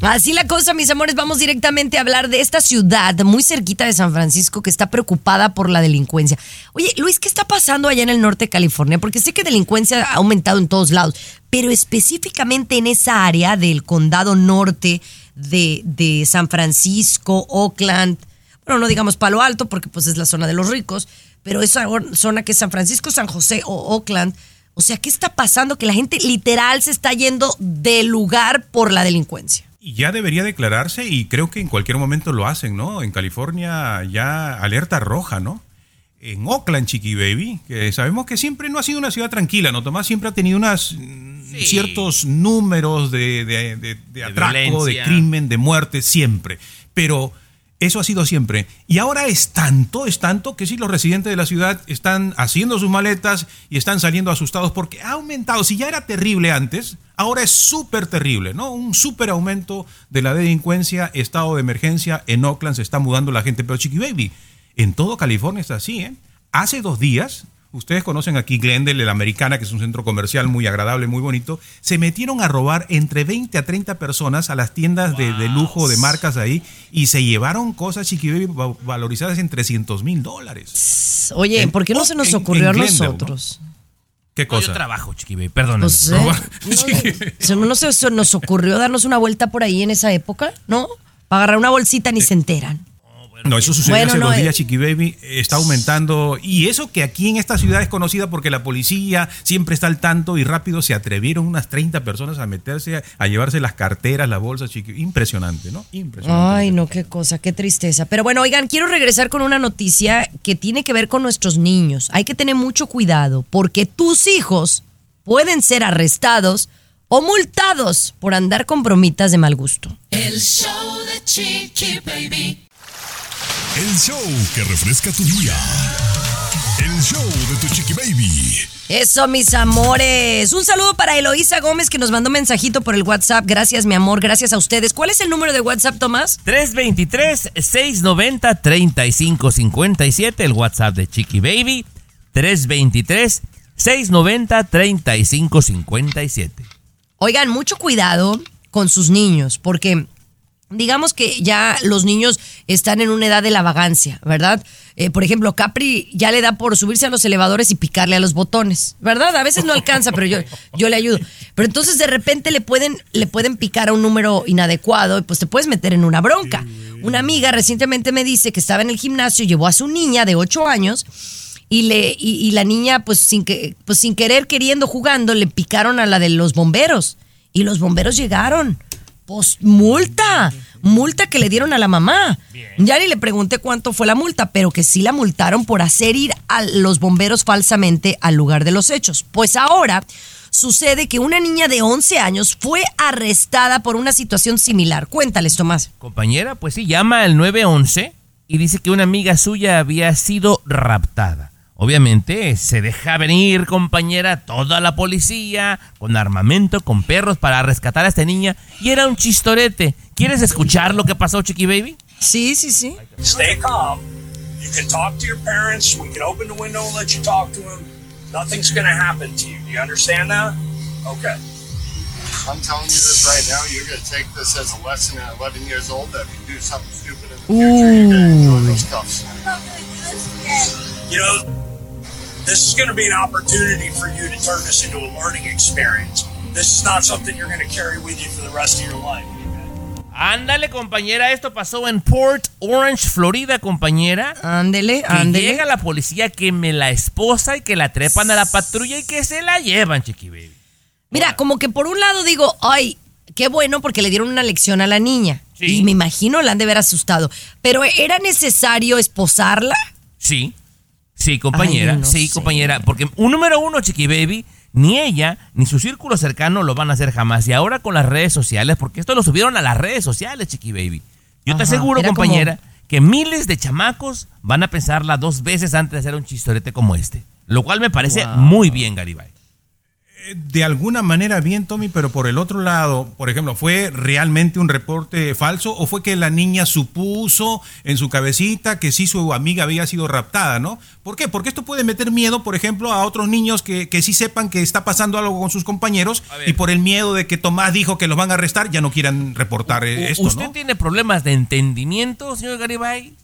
Así la cosa, mis amores, vamos directamente a hablar de esta ciudad muy cerquita de San Francisco que está preocupada por la delincuencia. Oye, Luis, ¿qué está pasando allá en el norte de California? Porque sé que delincuencia ha aumentado en todos lados, pero específicamente en esa área del condado norte de, de San Francisco, Oakland, bueno, no digamos Palo Alto porque pues es la zona de los ricos, pero esa zona que es San Francisco, San José o Oakland. O sea, ¿qué está pasando? Que la gente literal se está yendo del lugar por la delincuencia. Y ya debería declararse y creo que en cualquier momento lo hacen, ¿no? En California ya alerta roja, ¿no? En Oakland, Chiqui Baby, que sabemos que siempre no ha sido una ciudad tranquila, ¿no? Tomás siempre ha tenido unas mm, Sí. ciertos números de, de- de- de atraco, de crimen, de muerte, siempre. Pero eso ha sido siempre. Y ahora es tanto, es tanto que sí, los residentes de la ciudad están haciendo sus maletas y están saliendo asustados porque ha aumentado. Si ya era terrible antes, ahora es súper terrible, ¿no? Un súper aumento de la delincuencia, estado de emergencia. En Oakland se está mudando la gente. Pero Chiqui Baby, en todo California está así, ¿eh? Hace dos días, ustedes conocen aquí Glendale, la americana, que es un centro comercial muy agradable, muy bonito, se metieron a robar entre 20 a 30 personas a las tiendas de, de lujo de marcas ahí y se llevaron cosas Chiqui Baby va- valorizadas en 300 mil dólares. Oye, En- ¿por qué no se nos ocurrió a en nosotros? ¿Qué No, yo cosa? trabajo, Chiqui Baby, perdóname. Pues, ¿eh? No, <laughs> no, no se se nos ocurrió darnos una vuelta por ahí en esa época, ¿no? Para agarrar una bolsita ni se enteran. No, eso sucedió Bueno, hace no, dos eh. días, Chiqui Baby. Está aumentando. Y eso que aquí en esta ciudad es conocida porque la policía siempre está al tanto y rápido se atrevieron unas 30 personas a meterse, a, a llevarse las carteras, las bolsas, Chiqui. Impresionante, ¿no? Impresionante. Ay, no, qué cosa, qué tristeza. Pero bueno, oigan, quiero regresar con una noticia que tiene que ver con nuestros niños. Hay que tener mucho cuidado porque tus hijos pueden ser arrestados o multados por andar con bromitas de mal gusto. El show de Chiqui Baby. El show que refresca tu día. El show de tu chiqui baby. Eso, mis amores. Un saludo para Eloísa Gómez que nos mandó mensajito por el WhatsApp. Gracias, mi amor. Gracias a ustedes. ¿Cuál es el número de WhatsApp, Tomás? 323-690-3557, el WhatsApp de Chiqui Baby. 323-690-3557. Oigan, mucho cuidado con sus niños, porque digamos que ya los niños están en una edad de la vagancia, ¿verdad? Eh, por ejemplo, Capri ya le da por subirse a los elevadores y picarle a los botones, ¿verdad? A veces no alcanza, pero yo, yo le ayudo. Pero entonces de repente le pueden, le pueden picar a un número inadecuado y pues te puedes meter en una bronca. Una amiga recientemente me dice que estaba en el gimnasio, llevó a su niña de 8 años y le y, y la niña pues sin que pues sin querer queriendo jugando le picaron a la de los bomberos y los bomberos llegaron pues multa. Multa que le dieron a la mamá. Ya ni le pregunté cuánto fue la multa pero que sí la multaron por hacer ir a los bomberos falsamente al lugar de los hechos. Pues ahora sucede que una niña de 11 años fue arrestada por una situación similar. Cuéntales Tomás. Compañera, pues sí, llama al 911 y dice que una amiga suya había sido raptada. Obviamente se deja venir, compañera, toda la policía, con armamento, con perros para rescatar a esta niña. Y era un chistorete. ¿Quieres escuchar lo que pasó, Chiqui Baby? Sí, sí, sí. Stay calm. You can talk to your parents. We can open the window and let you talk to them. Nothing's going to happen to you. Do you understand that? Okay. I'm telling you this right now. You're going to take this as a lesson at 11 years old that if you do something stupid in the future, you're going to enjoy those cuffs. You know, this is going to be an opportunity for you to turn this into a learning experience. This is not something you're going to carry with you for the rest of your life. Ándale, compañera, esto pasó en Port Orange, Florida, compañera. Ándele, Que ándele. llega la policía que me la esposa y que la trepan a la patrulla y que se la llevan, Chiqui Baby. Mira, como que por un lado digo, ay, qué bueno porque le dieron una lección a la niña. Y me imagino la han de haber asustado. Pero ¿era necesario esposarla? Sí, sí, compañera, Ay, no sí, sé. compañera. Porque un número uno, Chiqui Baby, ni ella ni su círculo cercano lo van a hacer jamás. Y ahora con las redes sociales, porque esto lo subieron a las redes sociales, Chiqui Baby. Yo te aseguro, era compañera, que miles de chamacos van a pensarla dos veces antes de hacer un chistorete como este. Lo cual me parece Wow. muy bien, Garibay. De alguna manera bien, Tommy, pero por el otro lado, por ejemplo, ¿fue realmente un reporte falso o fue que la niña supuso en su cabecita que sí su amiga había sido raptada, ¿no? ¿Por qué? Porque esto puede meter miedo, por ejemplo, a otros niños que, que sí sepan que está pasando algo con sus compañeros y por el miedo de que Tomás dijo que los van a arrestar, ya no quieran reportar eh, esto, ¿Usted ¿no? tiene problemas de entendimiento, señor Garibay?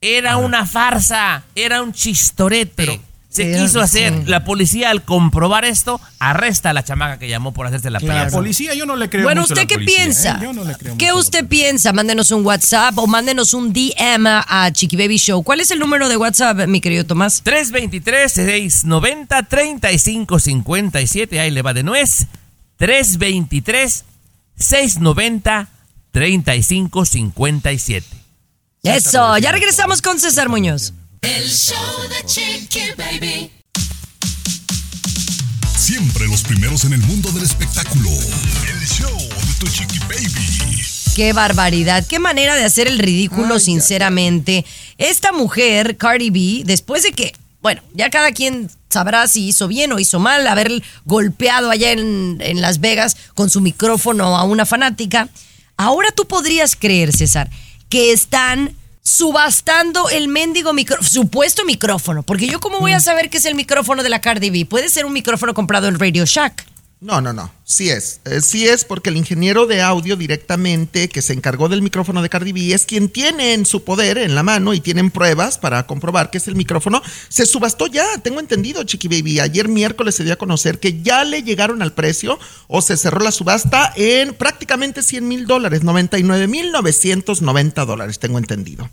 Era una farsa, era un chistorete. Se quiso hacer. sí. La policía, al comprobar esto, arresta a la chamaca que llamó por hacerse la La payasa. policía yo no le creo Bueno, mucho a ¿usted la qué policía, piensa? ¿eh? Yo no le creo ¿Qué mucho. usted piensa? Mándenos un WhatsApp o mándenos un DM a, a Chiqui Baby Show. ¿Cuál es el número de WhatsApp, mi querido Tomás? 323-690-3557. Ahí le va de nuez. 323-690-3557. Eso, ya regresamos con César Muñoz. El show de Chiqui Baby. Siempre los primeros en el mundo del espectáculo. El show de tu chiqui baby. Qué barbaridad, qué manera de hacer el ridículo, sinceramente. Esta mujer, Cardi B, después de que, bueno, ya cada quien sabrá si hizo bien o hizo mal haber golpeado allá en, en Las Vegas con su micrófono a una fanática, ahora tú podrías creer, César, que están subastando el mendigo micrófono, supuesto micrófono, porque yo cómo voy a saber que es el micrófono de la Cardi B, puede ser un micrófono comprado en Radio Shack. No, no, no. Sí es. Eh, sí es porque el ingeniero de audio directamente que se encargó del micrófono de Cardi B es quien tiene en su poder, en la mano, y tienen pruebas para comprobar que es el micrófono. Se subastó ya, tengo entendido, Chiqui Baby. Ayer miércoles se dio a conocer que ya le llegaron al precio o se cerró la subasta en prácticamente 100 mil dólares, 99 mil 990 dólares, tengo entendido.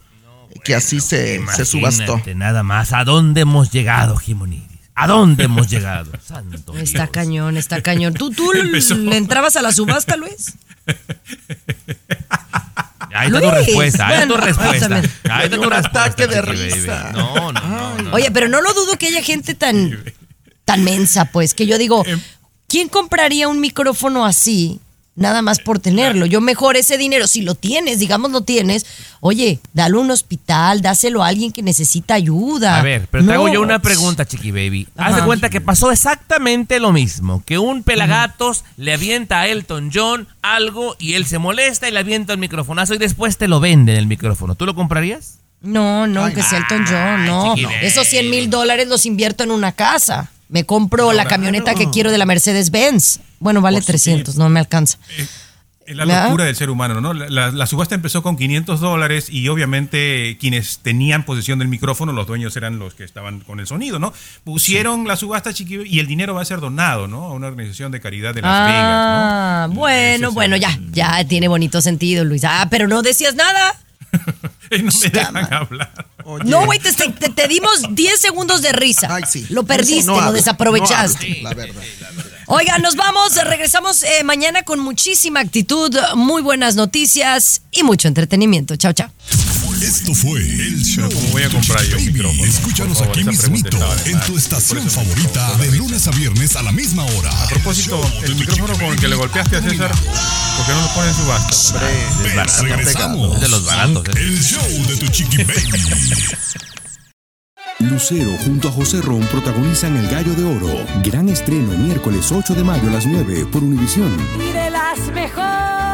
que así se, se subastó. Nada más. ¿A dónde hemos llegado, Jimonidis? ¿A dónde hemos llegado? <laughs> Santo Está Dios. cañón, está cañón. ¿Tú, tú <laughs> Empezó. le entrabas a la subasta, Luis? <laughs> Ahí está tu Luis, respuesta, ahí está tu bueno, respuesta. también. Ahí está tu Un respuesta. ataque de Chiqui Baby. risa. No, no, no, no. Oye, pero no lo dudo que haya gente tan, tan mensa, pues, que yo digo, ¿quién compraría un micrófono así? Nada más por tenerlo. Yo mejor ese dinero, si lo tienes, digamos lo tienes, oye, dalo a un hospital, dáselo a alguien que necesita ayuda. A ver, pero te hago yo una pregunta, Chiqui Baby. Haz de cuenta que pasó exactamente lo mismo. Que un pelagatos le avienta a Elton John algo y él se molesta y le avienta el microfonazo y después te lo venden el micrófono. ¿Tú lo comprarías? No, no, que sea Elton John, no. chiqui, Esos 100 mil dólares los invierto en una casa. Me compro la camioneta que quiero de la Mercedes-Benz. Bueno, vale 300, no me alcanza. Es la ¿Ya? locura del ser humano, ¿no? La, la- la subasta empezó con 500 dólares y obviamente quienes tenían posesión del micrófono, los dueños eran los que estaban con el sonido, ¿no? Pusieron la subasta chiqui y el dinero va a ser donado, ¿no? A una organización de caridad de Las Ah, bueno, bueno, ya, ya tiene bonito sentido, Luis. Ah, pero no decías nada. <laughs> ¿no? Me dejan hablar. No, güey, te, te- te dimos 10 segundos de risa. Lo perdiste, No lo desaprovechaste. no hablo, la verdad. Oigan, nos vamos, regresamos eh, mañana con muchísima actitud, muy buenas noticias y mucho entretenimiento. Chao, chao. Esto fue el show. ¿Cómo voy a de comprar yo un Baby. micrófono? Escúchanos favor, aquí mismito, en tu estación favorita, de lunes a viernes a la misma hora. A propósito, el micrófono con el que le golpeaste a César, ¿por qué no lo pones en subasta? Ven, regresamos. Es de los baratos. ¿eh? El show de tu chiqui baby. Lucero junto a José Ron protagonizan El Gallo de Oro. Gran estreno miércoles 8 de mayo a las 9 por Univisión. y de las mejores.